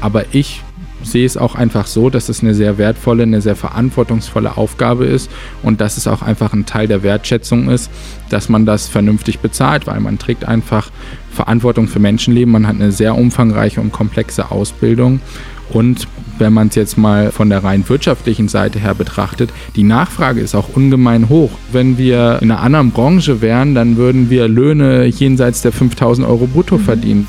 Aber ich sehe es auch einfach so, dass es eine sehr wertvolle, eine sehr verantwortungsvolle Aufgabe ist und dass es auch einfach ein Teil der Wertschätzung ist, dass man das vernünftig bezahlt, weil man trägt einfach Verantwortung für Menschenleben, man hat eine sehr umfangreiche und komplexe Ausbildung und wenn man es jetzt mal von der rein wirtschaftlichen Seite her betrachtet, die Nachfrage ist auch ungemein hoch. Wenn wir in einer anderen Branche wären, dann würden wir Löhne jenseits der 5000 Euro brutto mhm. verdienen.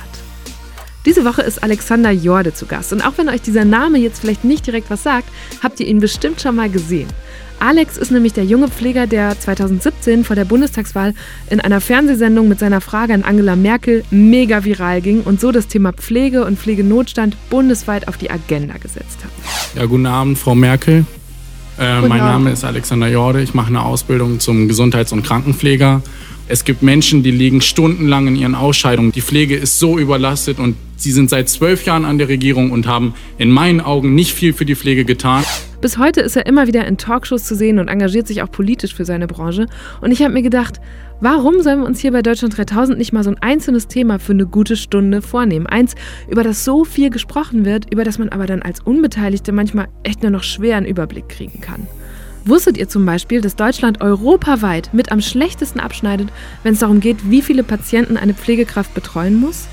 Diese Woche ist Alexander Jorde zu Gast und auch wenn euch dieser Name jetzt vielleicht nicht direkt was sagt, habt ihr ihn bestimmt schon mal gesehen. Alex ist nämlich der junge Pfleger, der 2017 vor der Bundestagswahl in einer Fernsehsendung mit seiner Frage an Angela Merkel mega viral ging und so das Thema Pflege und Pflegenotstand bundesweit auf die Agenda gesetzt hat. Ja, guten Abend, Frau Merkel. Äh, mein Name ist Alexander Jorde. Ich mache eine Ausbildung zum Gesundheits- und Krankenpfleger. Es gibt Menschen, die liegen stundenlang in ihren Ausscheidungen. Die Pflege ist so überlastet und sie sind seit zwölf Jahren an der Regierung und haben in meinen Augen nicht viel für die Pflege getan. Bis heute ist er immer wieder in Talkshows zu sehen und engagiert sich auch politisch für seine Branche. Und ich habe mir gedacht, warum sollen wir uns hier bei Deutschland 3000 nicht mal so ein einzelnes Thema für eine gute Stunde vornehmen? Eins, über das so viel gesprochen wird, über das man aber dann als Unbeteiligte manchmal echt nur noch schwer einen Überblick kriegen kann. Wusstet ihr zum Beispiel, dass Deutschland europaweit mit am schlechtesten abschneidet, wenn es darum geht, wie viele Patienten eine Pflegekraft betreuen muss?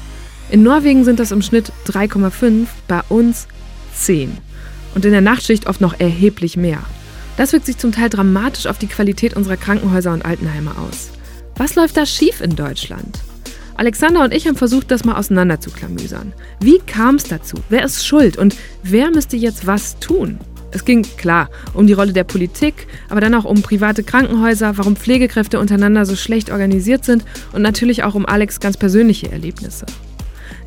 In Norwegen sind das im Schnitt 3,5, bei uns 10 und in der Nachtschicht oft noch erheblich mehr. Das wirkt sich zum Teil dramatisch auf die Qualität unserer Krankenhäuser und Altenheime aus. Was läuft da schief in Deutschland? Alexander und ich haben versucht, das mal auseinander zu klamüsern. Wie kam es dazu? Wer ist schuld? Und wer müsste jetzt was tun? Es ging klar um die Rolle der Politik, aber dann auch um private Krankenhäuser, warum Pflegekräfte untereinander so schlecht organisiert sind und natürlich auch um Alex ganz persönliche Erlebnisse.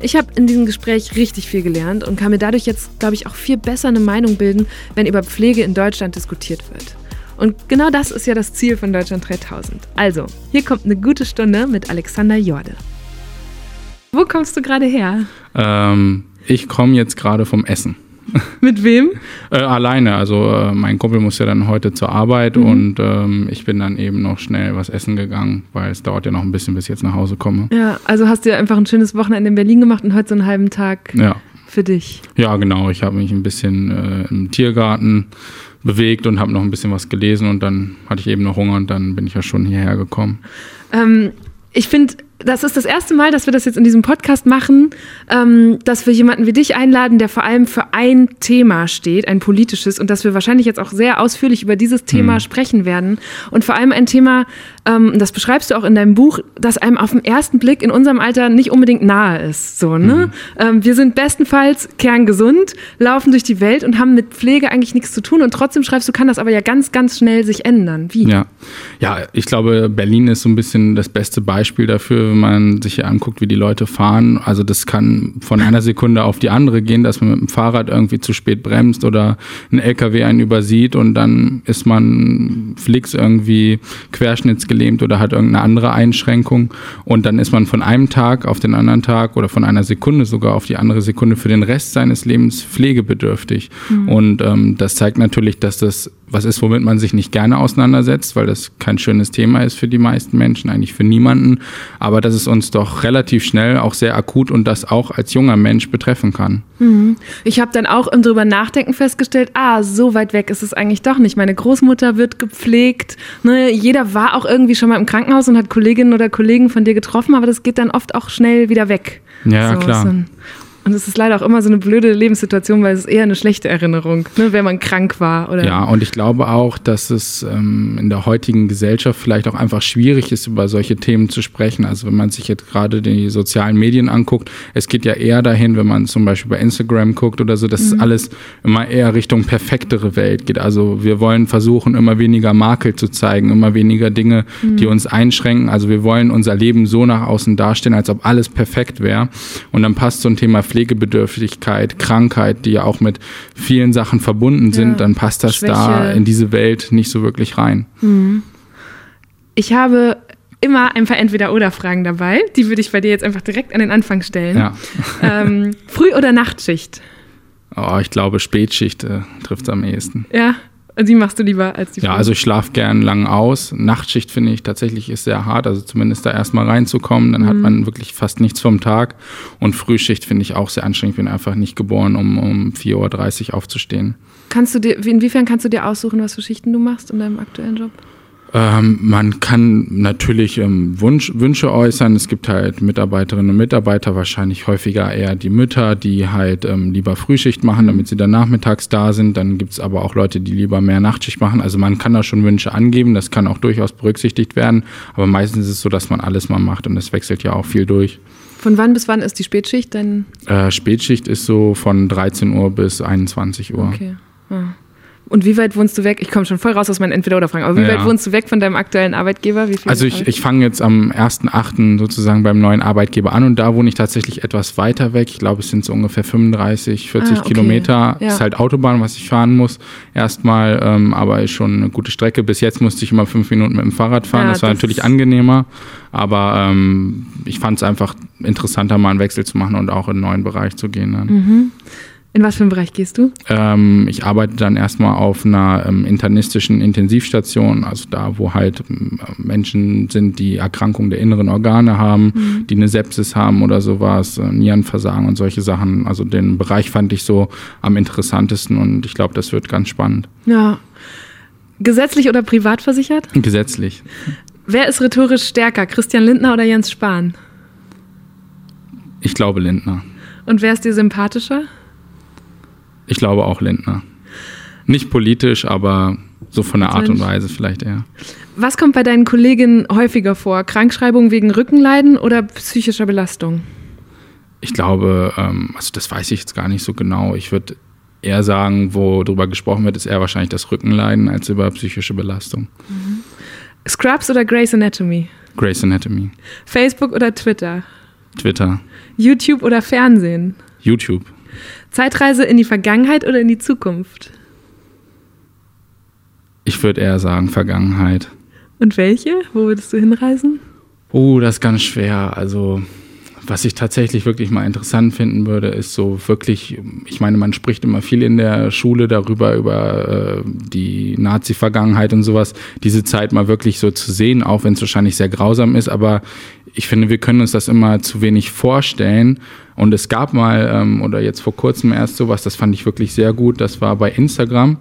Ich habe in diesem Gespräch richtig viel gelernt und kann mir dadurch jetzt, glaube ich, auch viel besser eine Meinung bilden, wenn über Pflege in Deutschland diskutiert wird. Und genau das ist ja das Ziel von Deutschland 3000. Also, hier kommt eine gute Stunde mit Alexander Jorde. Wo kommst du gerade her? Ähm, ich komme jetzt gerade vom Essen. Mit wem? äh, alleine. Also äh, mein Kumpel muss ja dann heute zur Arbeit mhm. und ähm, ich bin dann eben noch schnell was essen gegangen, weil es dauert ja noch ein bisschen, bis ich jetzt nach Hause komme. Ja, also hast du ja einfach ein schönes Wochenende in Berlin gemacht und heute so einen halben Tag ja. für dich. Ja, genau. Ich habe mich ein bisschen äh, im Tiergarten bewegt und habe noch ein bisschen was gelesen und dann hatte ich eben noch Hunger und dann bin ich ja schon hierher gekommen. Ähm, ich finde das ist das erste Mal, dass wir das jetzt in diesem Podcast machen, ähm, dass wir jemanden wie dich einladen, der vor allem für ein Thema steht, ein politisches, und dass wir wahrscheinlich jetzt auch sehr ausführlich über dieses Thema mhm. sprechen werden. Und vor allem ein Thema, ähm, das beschreibst du auch in deinem Buch, das einem auf den ersten Blick in unserem Alter nicht unbedingt nahe ist. So, ne? Mhm. Ähm, wir sind bestenfalls kerngesund, laufen durch die Welt und haben mit Pflege eigentlich nichts zu tun. Und trotzdem schreibst du, kann das aber ja ganz, ganz schnell sich ändern. Wie? Ja, ja ich glaube, Berlin ist so ein bisschen das beste Beispiel dafür wenn man sich hier anguckt, wie die Leute fahren. Also das kann von einer Sekunde auf die andere gehen, dass man mit dem Fahrrad irgendwie zu spät bremst oder ein LKW einen übersieht und dann ist man flix irgendwie querschnittsgelähmt oder hat irgendeine andere Einschränkung und dann ist man von einem Tag auf den anderen Tag oder von einer Sekunde sogar auf die andere Sekunde für den Rest seines Lebens pflegebedürftig. Mhm. Und ähm, das zeigt natürlich, dass das was ist, womit man sich nicht gerne auseinandersetzt, weil das kein schönes Thema ist für die meisten Menschen, eigentlich für niemanden, aber dass es uns doch relativ schnell auch sehr akut und das auch als junger Mensch betreffen kann. Mhm. Ich habe dann auch im drüber nachdenken festgestellt, ah, so weit weg ist es eigentlich doch nicht. Meine Großmutter wird gepflegt, ne? jeder war auch irgendwie schon mal im Krankenhaus und hat Kolleginnen oder Kollegen von dir getroffen, aber das geht dann oft auch schnell wieder weg. Ja, so, klar. So und es ist leider auch immer so eine blöde Lebenssituation, weil es ist eher eine schlechte Erinnerung, ne, wenn man krank war. Oder ja, und ich glaube auch, dass es ähm, in der heutigen Gesellschaft vielleicht auch einfach schwierig ist, über solche Themen zu sprechen. Also wenn man sich jetzt gerade die sozialen Medien anguckt, es geht ja eher dahin, wenn man zum Beispiel bei Instagram guckt oder so, dass mhm. alles immer eher Richtung perfektere Welt geht. Also wir wollen versuchen, immer weniger Makel zu zeigen, immer weniger Dinge, mhm. die uns einschränken. Also wir wollen unser Leben so nach außen darstellen, als ob alles perfekt wäre. Und dann passt so ein Thema Pflegebedürftigkeit, Krankheit, die ja auch mit vielen Sachen verbunden sind, Ja. dann passt das Schwäche. da in diese Welt nicht so wirklich rein. Ich habe immer ein paar Entweder-Oder-Fragen dabei. Die würde ich bei dir jetzt einfach direkt an den Anfang stellen. Ja. Ähm, Früh- oder Nachtschicht? Oh, ich glaube, Spätschicht äh, trifft es am ehesten. Ja, die machst du lieber als die Ja, Früh- also ich schlafe gern lang aus. Nachtschicht finde ich tatsächlich ist sehr hart, also zumindest da erstmal reinzukommen, dann hat man wirklich fast nichts vom Tag. Und Frühschicht finde ich auch sehr anstrengend. Ich bin einfach nicht geboren, um um 4.30 Uhr aufzustehen. Kannst du dir, inwiefern kannst du dir aussuchen, was für Schichten du machst in deinem aktuellen Job? Ähm, man kann natürlich ähm, Wunsch, Wünsche äußern. Es gibt halt Mitarbeiterinnen und Mitarbeiter, wahrscheinlich häufiger eher die Mütter, die halt ähm, lieber Frühschicht machen, damit sie dann nachmittags da sind. Dann gibt es aber auch Leute, die lieber mehr Nachtschicht machen. Also man kann da schon Wünsche angeben, das kann auch durchaus berücksichtigt werden. Aber meistens ist es so, dass man alles mal macht und es wechselt ja auch viel durch. Von wann bis wann ist die Spätschicht denn? Äh, Spätschicht ist so von 13 Uhr bis 21 Uhr. Okay. Ah. Und wie weit wohnst du weg? Ich komme schon voll raus aus meinen Entweder-Oder-Fragen. Aber wie Ja. weit wohnst du weg von deinem aktuellen Arbeitgeber? Also ich, ich fange jetzt am 1.8. sozusagen beim neuen Arbeitgeber an und da wohne ich tatsächlich etwas weiter weg. Ich glaube, es sind so ungefähr 35, 40 Ah, okay. Kilometer. Ja. Ist halt Autobahn, was ich fahren muss. Erstmal, ähm, aber ist schon eine gute Strecke. Bis jetzt musste ich immer fünf Minuten mit dem Fahrrad fahren. Ja, das war das natürlich angenehmer. Aber ähm, ich fand es einfach interessanter, mal einen Wechsel zu machen und auch in einen neuen Bereich zu gehen. Dann. Mhm. In was für einen Bereich gehst du? Ähm, ich arbeite dann erstmal auf einer ähm, internistischen Intensivstation, also da, wo halt ähm, Menschen sind, die Erkrankungen der inneren Organe haben, die eine Sepsis haben oder sowas, äh, Nierenversagen und solche Sachen. Also den Bereich fand ich so am interessantesten und ich glaube, das wird ganz spannend. Ja. Gesetzlich oder privat versichert? Gesetzlich. Wer ist rhetorisch stärker, Christian Lindner oder Jens Spahn? Ich glaube Lindner. Und wer ist dir sympathischer? Ich glaube auch Lindner. Nicht politisch, aber so von der Art und. Weise vielleicht eher. Was kommt bei deinen Kolleginnen häufiger vor? Krankschreibung wegen Rückenleiden oder psychischer Belastung? Ich glaube, ähm, also das weiß ich jetzt gar nicht so genau. Ich würde eher sagen, wo darüber gesprochen wird, ist eher wahrscheinlich das Rückenleiden als über psychische Belastung. Scrubs oder Grey's Anatomy? Grey's Anatomy, Facebook oder Twitter? Twitter, YouTube oder Fernsehen? YouTube. Zeitreise in die Vergangenheit oder in die Zukunft? Ich würde eher sagen Vergangenheit. Und welche? Wo würdest du hinreisen? Oh, das ist ganz schwer. Also, was ich tatsächlich wirklich mal interessant finden würde, ist so wirklich, ich meine, man spricht immer viel in der Schule darüber, über äh, die Nazi-Vergangenheit und sowas, diese Zeit mal wirklich so zu sehen, auch wenn es wahrscheinlich sehr grausam ist, aber ich finde, wir können uns das immer zu wenig vorstellen. Und es gab mal, ähm, oder jetzt vor kurzem erst sowas, das fand ich wirklich sehr gut, das war bei Instagram.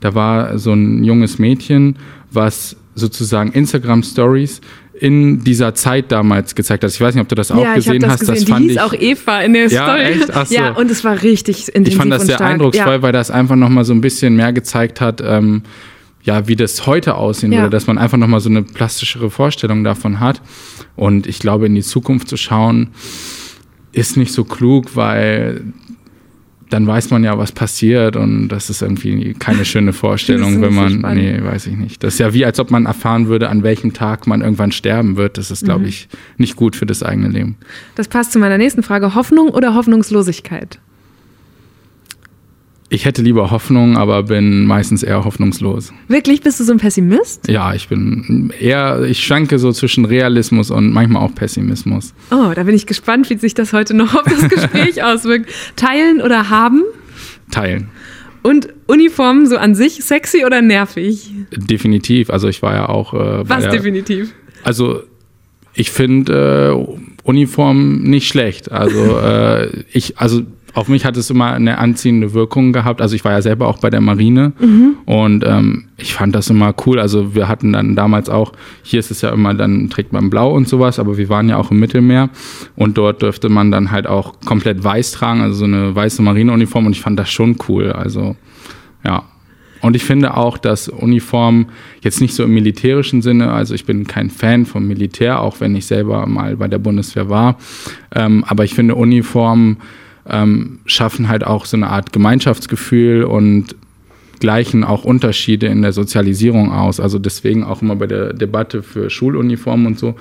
Da war so ein junges Mädchen, was sozusagen Instagram Stories in dieser Zeit damals gezeigt hat. Ich weiß nicht, ob du das auch ja, gesehen das hast. gesehen. Das die fand hieß ich, auch Eva in der Ja, Story. echt? Ach so. Ja, und es war richtig intensiv ich fand das sehr stark. eindrucksvoll, Ja. weil das einfach nochmal so ein bisschen mehr gezeigt hat, ähm, ja, wie das heute aussehen Ja. würde, dass man einfach nochmal so eine plastischere Vorstellung davon hat. Und ich glaube, in die Zukunft zu schauen, ist nicht so klug, weil dann weiß man ja, was passiert und das ist irgendwie keine schöne Vorstellung, wenn man, so nee, weiß ich nicht. Das ist ja wie, als ob man erfahren würde, an welchem Tag man irgendwann sterben wird. Das ist, glaube Mhm. ich, nicht gut für das eigene Leben. Das passt zu meiner nächsten Frage. Hoffnung oder Hoffnungslosigkeit? Ich hätte lieber Hoffnung, aber bin meistens eher hoffnungslos. Wirklich, bist du so ein Pessimist? Ja, ich bin eher, ich schwanke so zwischen Realismus und manchmal auch Pessimismus. Oh, da bin ich gespannt, wie sich das heute noch auf das Gespräch auswirkt. Teilen oder haben? Teilen. Und Uniformen so an sich sexy oder nervig? Definitiv. Also ich war ja auch. Äh, Was der, definitiv? Also ich finde äh, Uniform nicht schlecht. Also äh, ich, also auf mich hat es immer eine anziehende Wirkung gehabt. Also ich war ja selber auch bei der Marine und ähm, ich fand das immer cool. Also wir hatten dann damals auch, hier ist es ja immer, dann trägt man blau und sowas, aber wir waren ja auch im Mittelmeer und dort dürfte man dann halt auch komplett weiß tragen, also so eine weiße Marineuniform und ich fand das schon cool. Also ja. Und ich finde auch, dass Uniform jetzt nicht so im militärischen Sinne, also ich bin kein Fan vom Militär, auch wenn ich selber mal bei der Bundeswehr war, ähm, aber ich finde Uniformen ähm, schaffen halt auch so eine Art Gemeinschaftsgefühl und gleichen auch Unterschiede in der Sozialisierung aus. Also deswegen auch immer bei der Debatte für Schuluniformen und so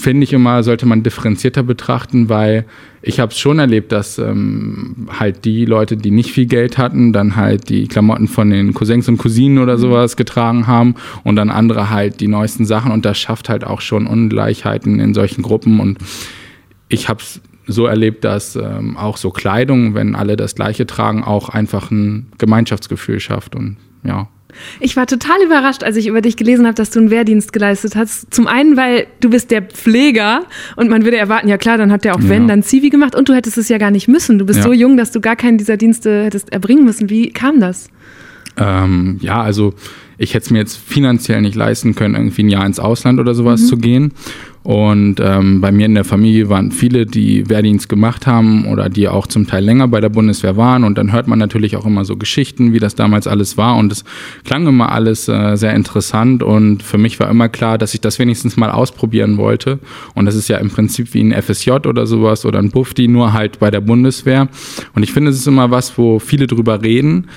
finde ich immer, sollte man differenzierter betrachten, weil ich habe es schon erlebt, dass ähm, halt die Leute, die nicht viel Geld hatten, dann halt die Klamotten von den Cousins und Cousinen oder mhm. sowas getragen haben und dann andere halt die neuesten Sachen und das schafft halt auch schon Ungleichheiten in solchen Gruppen und ich habe es so erlebt, dass ähm, auch so Kleidung, wenn alle das Gleiche tragen, auch einfach ein Gemeinschaftsgefühl schafft und ja. Ich war total überrascht, als ich über dich gelesen habe, dass du einen Wehrdienst geleistet hast. Zum einen, weil du bist der Pfleger und man würde erwarten, ja klar, dann hat der auch wenn, ja. dann Zivi gemacht und du hättest es ja gar nicht müssen. Du bist ja. so jung, dass du gar keinen dieser Dienste hättest erbringen müssen. Wie kam das? Ähm, ja, also ich hätte es mir jetzt finanziell nicht leisten können, irgendwie ein Jahr ins Ausland oder sowas mhm. zu gehen. Und ähm, bei mir in der Familie waren viele, die Wehrdienst gemacht haben oder die auch zum Teil länger bei der Bundeswehr waren. Und dann hört man natürlich auch immer so Geschichten, wie das damals alles war. Und es klang immer alles äh, sehr interessant. Und für mich war immer klar, dass ich das wenigstens mal ausprobieren wollte. Und das ist ja im Prinzip wie ein FSJ oder sowas oder ein Bufti, nur halt bei der Bundeswehr. Und ich finde, es ist immer was, wo viele drüber reden,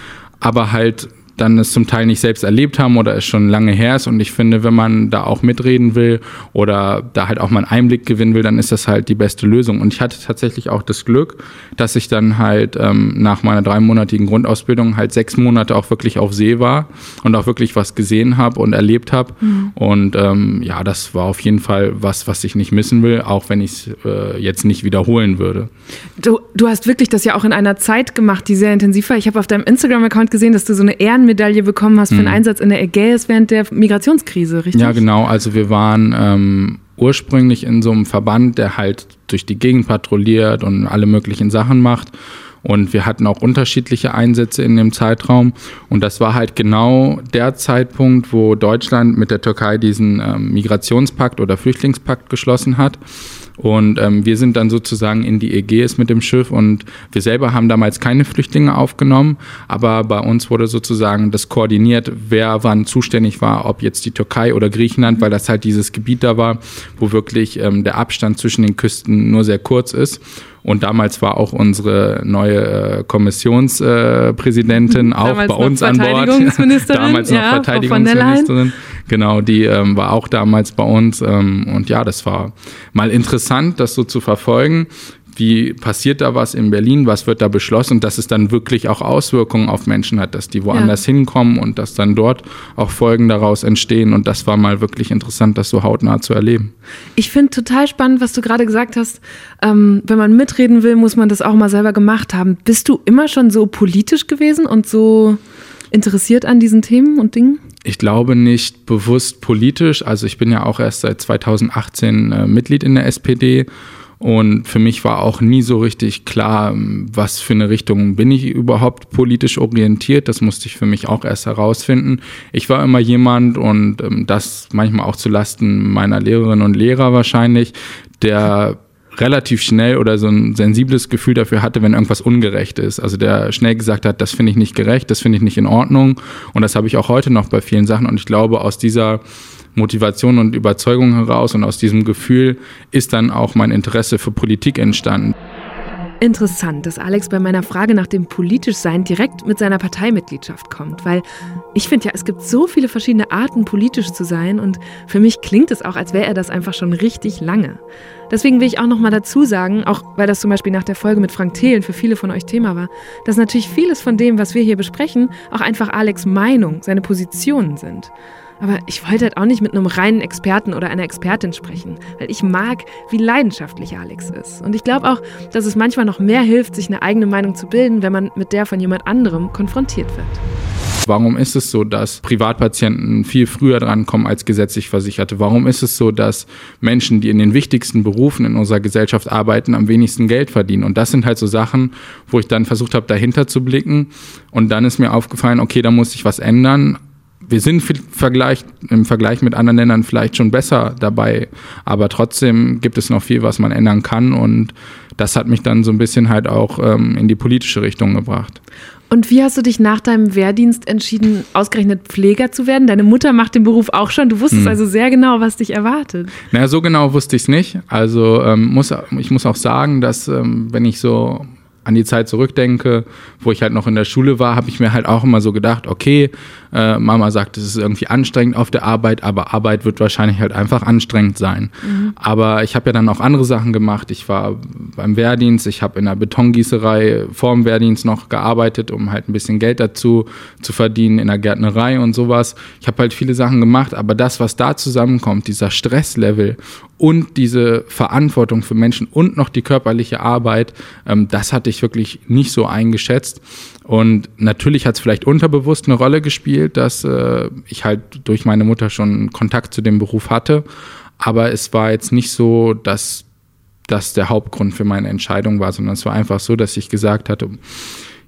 aber halt dann es zum Teil nicht selbst erlebt haben oder es schon lange her ist. Und ich finde, wenn man da auch mitreden will oder da halt auch mal einen Einblick gewinnen will, dann ist das halt die beste Lösung. Und ich hatte tatsächlich auch das Glück, dass ich dann halt ähm, nach meiner dreimonatigen Grundausbildung halt sechs Monate auch wirklich auf See war und auch wirklich was gesehen habe und erlebt habe. Mhm. Und ähm, ja, das war auf jeden Fall was, was ich nicht missen will, auch wenn ich es äh, jetzt nicht wiederholen würde. Du, du hast wirklich das ja auch in einer Zeit gemacht, die sehr intensiv war. Ich habe auf deinem Instagram-Account gesehen, dass du so eine Ehren Ehrenmedaille bekommen hast für einen mhm. Einsatz in der Ägäis während der Migrationskrise, richtig? Ja, genau. Also wir waren ähm, ursprünglich in so einem Verband, der halt durch die Gegend patrouilliert und alle möglichen Sachen macht. Und wir hatten auch unterschiedliche Einsätze in dem Zeitraum. Und das war halt genau der Zeitpunkt, wo Deutschland mit der Türkei diesen ähm, Migrationspakt oder Flüchtlingspakt geschlossen hat. Und ähm, wir sind dann sozusagen in die Ägäis mit dem Schiff und wir selber haben damals keine Flüchtlinge aufgenommen, aber bei uns wurde sozusagen das koordiniert, wer wann zuständig war, ob jetzt die Türkei oder Griechenland, weil das halt dieses Gebiet da war, wo wirklich ähm, der Abstand zwischen den Küsten nur sehr kurz ist. Und damals war auch unsere neue äh, Kommissionspräsidentin äh, auch bei uns an Bord. damals noch ja, Verteidigungsministerin. Genau, die ähm, war auch damals bei uns. Ähm, und ja, das war mal interessant, das so zu verfolgen wie passiert da was in Berlin, was wird da beschlossen, dass es dann wirklich auch Auswirkungen auf Menschen hat, dass die woanders ja. hinkommen und dass dann dort auch Folgen daraus entstehen. Und das war mal wirklich interessant, das so hautnah zu erleben. Ich finde total spannend, was du gerade gesagt hast. Ähm, wenn man mitreden will, muss man das auch mal selber gemacht haben. Bist du immer schon so politisch gewesen und so interessiert an diesen Themen und Dingen? Ich glaube nicht bewusst politisch. Also ich bin ja auch erst seit 2018 äh, Mitglied in der SPD und für mich war auch nie so richtig klar, was für eine Richtung bin ich überhaupt politisch orientiert. Das musste ich für mich auch erst herausfinden. Ich war immer jemand und ähm, das manchmal auch zu Lasten meiner Lehrerinnen und Lehrer wahrscheinlich, der relativ schnell oder so ein sensibles Gefühl dafür hatte, wenn irgendwas ungerecht ist. Also der schnell gesagt hat, das finde ich nicht gerecht, das finde ich nicht in Ordnung. Und das habe ich auch heute noch bei vielen Sachen. Und ich glaube, aus dieser Motivation und Überzeugung heraus und aus diesem Gefühl ist dann auch mein Interesse für Politik entstanden. Interessant, dass Alex bei meiner Frage nach dem Politischsein direkt mit seiner Parteimitgliedschaft kommt, weil ich finde ja, es gibt so viele verschiedene Arten, politisch zu sein und für mich klingt es auch, als wäre er das einfach schon richtig lange. Deswegen will ich auch nochmal dazu sagen, auch weil das zum Beispiel nach der Folge mit Frank Thelen für viele von euch Thema war, dass natürlich vieles von dem, was wir hier besprechen, auch einfach Alex Meinung, seine Positionen sind. Aber ich wollte halt auch nicht mit einem reinen Experten oder einer Expertin sprechen, weil ich mag, wie leidenschaftlich Alex ist. Und ich glaube auch, dass es manchmal noch mehr hilft, sich eine eigene Meinung zu bilden, wenn man mit der von jemand anderem konfrontiert wird. Warum ist es so, dass Privatpatienten viel früher drankommen als gesetzlich Versicherte? Warum ist es so, dass Menschen, die in den wichtigsten Berufen in unserer Gesellschaft arbeiten, am wenigsten Geld verdienen? Und das sind halt so Sachen, wo ich dann versucht habe, dahinter zu blicken. Und dann ist mir aufgefallen, okay, da muss sich was ändern wir sind Vergleich, im Vergleich mit anderen Ländern vielleicht schon besser dabei, aber trotzdem gibt es noch viel, was man ändern kann und das hat mich dann so ein bisschen halt auch ähm, in die politische Richtung gebracht. Und wie hast du dich nach deinem Wehrdienst entschieden, ausgerechnet Pfleger zu werden? Deine Mutter macht den Beruf auch schon. Du wusstest hm. also sehr genau, was dich erwartet. Naja, so genau wusste ich es nicht. Also ähm, muss, ich muss auch sagen, dass ähm, wenn ich so an die Zeit zurückdenke, wo ich halt noch in der Schule war, habe ich mir halt auch immer so gedacht, okay, äh, Mama sagt, es ist irgendwie anstrengend auf der Arbeit, aber Arbeit wird wahrscheinlich halt einfach anstrengend sein. Mhm. Aber ich habe ja dann auch andere Sachen gemacht. Ich war beim Wehrdienst, ich habe in der Betongießerei vor dem Wehrdienst noch gearbeitet, um halt ein bisschen Geld dazu zu verdienen, in der Gärtnerei und sowas. Ich habe halt viele Sachen gemacht, aber das, was da zusammenkommt, dieser Stresslevel und diese Verantwortung für Menschen und noch die körperliche Arbeit, ähm, das hatte ich wirklich nicht so eingeschätzt. Und natürlich hat es vielleicht unterbewusst eine Rolle gespielt, dass äh, ich halt durch meine Mutter schon Kontakt zu dem Beruf hatte. Aber es war jetzt nicht so, dass das der Hauptgrund für meine Entscheidung war, sondern es war einfach so, dass ich gesagt hatte,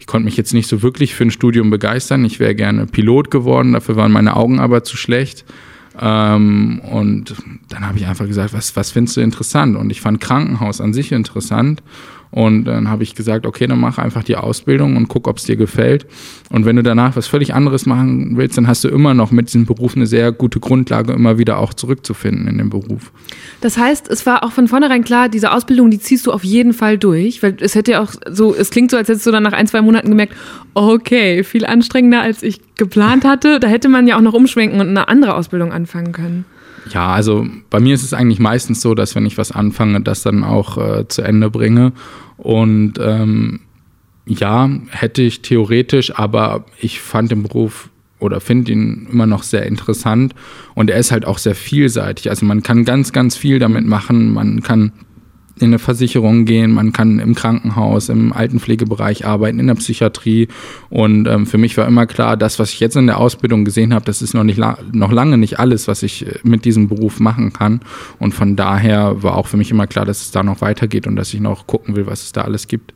ich konnte mich jetzt nicht so wirklich für ein Studium begeistern. Ich wäre gerne Pilot geworden, dafür waren meine Augen aber zu schlecht. Ähm, und dann habe ich einfach gesagt, was, was findest du interessant? Und ich fand Krankenhaus an sich interessant und dann habe ich gesagt, okay, dann mach einfach die Ausbildung und guck, ob es dir gefällt. Und wenn du danach was völlig anderes machen willst, dann hast du immer noch mit diesem Beruf eine sehr gute Grundlage, immer wieder auch zurückzufinden in dem Beruf. Das heißt, es war auch von vornherein klar, diese Ausbildung, die ziehst du auf jeden Fall durch, weil es hätte ja auch so, es klingt so, als hättest du dann nach ein, zwei Monaten gemerkt, okay, viel anstrengender als ich geplant hatte. Da hätte man ja auch noch umschwenken und eine andere Ausbildung anfangen können. Ja, also bei mir ist es eigentlich meistens so, dass wenn ich was anfange, das dann auch äh, zu Ende bringe. Und ähm, ja, hätte ich theoretisch, aber ich fand den Beruf oder finde ihn immer noch sehr interessant und er ist halt auch sehr vielseitig. Also man kann ganz, ganz viel damit machen. Man kann in eine Versicherung gehen, man kann im Krankenhaus, im Altenpflegebereich arbeiten, in der Psychiatrie. Und ähm, für mich war immer klar, das, was ich jetzt in der Ausbildung gesehen habe, das ist noch, nicht la noch lange nicht alles, was ich äh, mit diesem Beruf machen kann. Und von daher war auch für mich immer klar, dass es da noch weitergeht und dass ich noch gucken will, was es da alles gibt.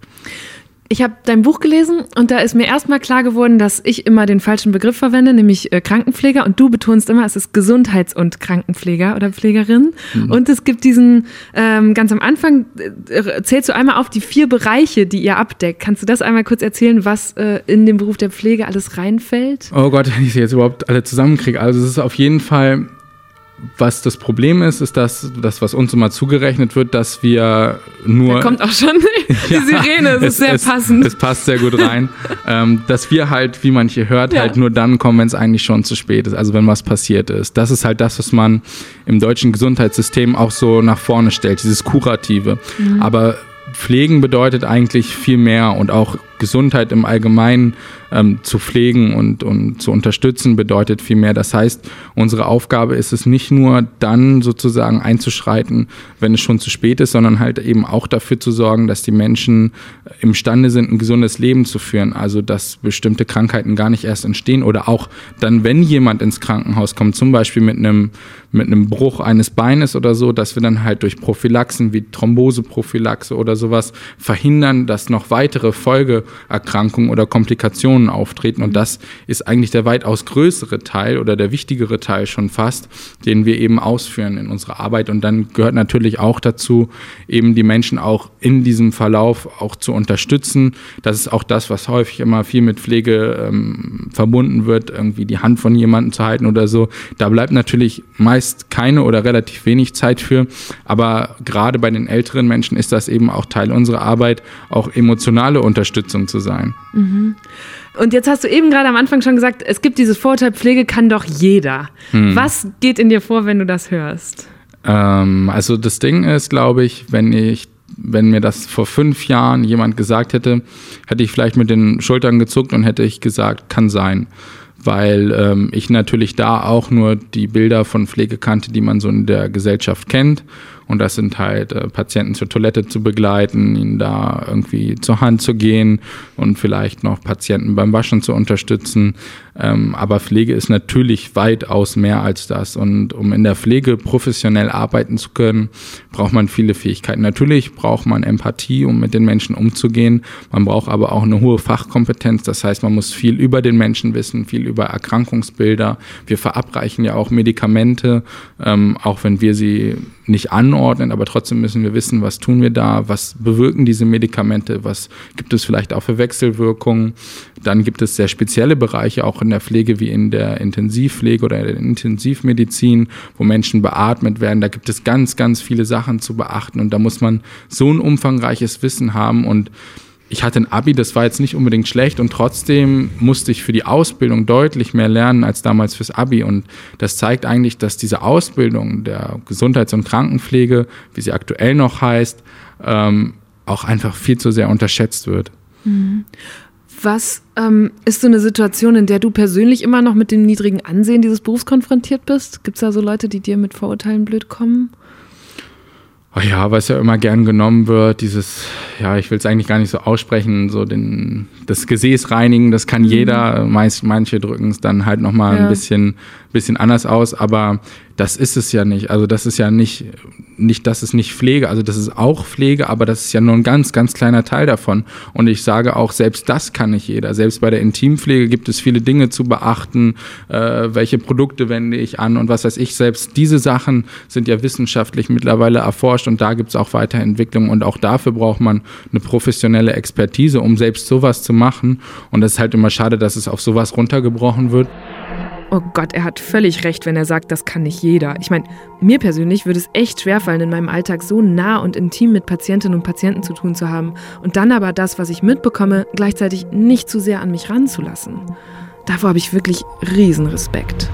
Ich habe dein Buch gelesen und da ist mir erstmal klar geworden, dass ich immer den falschen Begriff verwende, nämlich äh, Krankenpfleger. Und du betonst immer, es ist Gesundheits- und Krankenpfleger oder Pflegerin. Mhm. Und es gibt diesen, ähm, ganz am Anfang äh, zählst du einmal auf die vier Bereiche, die ihr abdeckt. Kannst du das einmal kurz erzählen, was äh, in den Beruf der Pflege alles reinfällt? Oh Gott, wenn ich sie jetzt überhaupt alle zusammenkriege. Also es ist auf jeden Fall was das Problem ist, ist, dass das, was uns immer zugerechnet wird, dass wir nur. Da kommt auch schon die ja, Sirene, es ist sehr es, passend. Es passt sehr gut rein. ähm, dass wir halt, wie man hier hört, ja. halt nur dann kommen, wenn es eigentlich schon zu spät ist, also wenn was passiert ist. Das ist halt das, was man im deutschen Gesundheitssystem auch so nach vorne stellt, dieses Kurative. Mhm. Aber Pflegen bedeutet eigentlich viel mehr und auch Gesundheit im Allgemeinen ähm, zu pflegen und, und zu unterstützen, bedeutet viel mehr. Das heißt, unsere Aufgabe ist es nicht nur dann sozusagen einzuschreiten, wenn es schon zu spät ist, sondern halt eben auch dafür zu sorgen, dass die Menschen imstande sind, ein gesundes Leben zu führen. Also, dass bestimmte Krankheiten gar nicht erst entstehen oder auch dann, wenn jemand ins Krankenhaus kommt, zum Beispiel mit einem, mit einem Bruch eines Beines oder so, dass wir dann halt durch Prophylaxen wie Thromboseprophylaxe oder sowas verhindern, dass noch weitere Folge Erkrankungen oder Komplikationen auftreten. Und das ist eigentlich der weitaus größere Teil oder der wichtigere Teil schon fast, den wir eben ausführen in unserer Arbeit. Und dann gehört natürlich auch dazu, eben die Menschen auch in diesem Verlauf auch zu unterstützen. Das ist auch das, was häufig immer viel mit Pflege ähm, verbunden wird, irgendwie die Hand von jemandem zu halten oder so. Da bleibt natürlich meist keine oder relativ wenig Zeit für. Aber gerade bei den älteren Menschen ist das eben auch Teil unserer Arbeit, auch emotionale Unterstützung Unterstützung zu sein. Mhm. Und jetzt hast du eben gerade am Anfang schon gesagt, es gibt dieses Vorteil, Pflege kann doch jeder. Hm. Was geht in dir vor, wenn du das hörst? Ähm, also das Ding ist, glaube ich, wenn ich wenn mir das vor fünf Jahren jemand gesagt hätte, hätte ich vielleicht mit den Schultern gezuckt und hätte ich gesagt, kann sein. Weil ähm, ich natürlich da auch nur die Bilder von Pflege kannte, die man so in der Gesellschaft kennt. Und das sind halt äh, Patienten zur Toilette zu begleiten, ihnen da irgendwie zur Hand zu gehen und vielleicht noch Patienten beim Waschen zu unterstützen. Ähm, aber Pflege ist natürlich weitaus mehr als das. Und um in der Pflege professionell arbeiten zu können, braucht man viele Fähigkeiten. Natürlich braucht man Empathie, um mit den Menschen umzugehen. Man braucht aber auch eine hohe Fachkompetenz. Das heißt, man muss viel über den Menschen wissen, viel über Erkrankungsbilder. Wir verabreichen ja auch Medikamente, ähm, auch wenn wir sie nicht anordnen, aber trotzdem müssen wir wissen, was tun wir da, was bewirken diese Medikamente, was gibt es vielleicht auch für Wechselwirkungen. Dann gibt es sehr spezielle Bereiche auch in in der Pflege wie in der Intensivpflege oder in der Intensivmedizin, wo Menschen beatmet werden. Da gibt es ganz, ganz viele Sachen zu beachten und da muss man so ein umfangreiches Wissen haben und ich hatte ein Abi, das war jetzt nicht unbedingt schlecht und trotzdem musste ich für die Ausbildung deutlich mehr lernen als damals fürs Abi. Und das zeigt eigentlich, dass diese Ausbildung der Gesundheits- und Krankenpflege, wie sie aktuell noch heißt, ähm, auch einfach viel zu sehr unterschätzt wird. Mhm. Was ähm, ist so eine Situation, in der du persönlich immer noch mit dem niedrigen Ansehen dieses Berufs konfrontiert bist? Gibt es da so Leute, die dir mit Vorurteilen blöd kommen? Oh ja, was ja immer gern genommen wird, dieses, ja, ich will es eigentlich gar nicht so aussprechen, so den, das Gesäß reinigen, das kann mhm. jeder. Meist, manche drücken es dann halt nochmal ja. ein bisschen, bisschen anders aus, aber das ist es ja nicht. Also das ist ja nicht, nicht, das ist nicht Pflege, also das ist auch Pflege, aber das ist ja nur ein ganz, ganz kleiner Teil davon. Und ich sage auch, selbst das kann nicht jeder. Selbst bei der Intimpflege gibt es viele Dinge zu beachten, äh, welche Produkte wende ich an und was weiß ich. Selbst diese Sachen sind ja wissenschaftlich mittlerweile erforscht und da gibt es auch Weiterentwicklung und auch dafür braucht man eine professionelle Expertise, um selbst sowas zu machen. Und das ist halt immer schade, dass es auf sowas runtergebrochen wird. Oh Gott, er hat völlig recht, wenn er sagt, das kann nicht jeder. Ich meine, mir persönlich würde es echt schwerfallen, in meinem Alltag so nah und intim mit Patientinnen und Patienten zu tun zu haben und dann aber das, was ich mitbekomme, gleichzeitig nicht zu sehr an mich ranzulassen. Davor habe ich wirklich Riesenrespekt.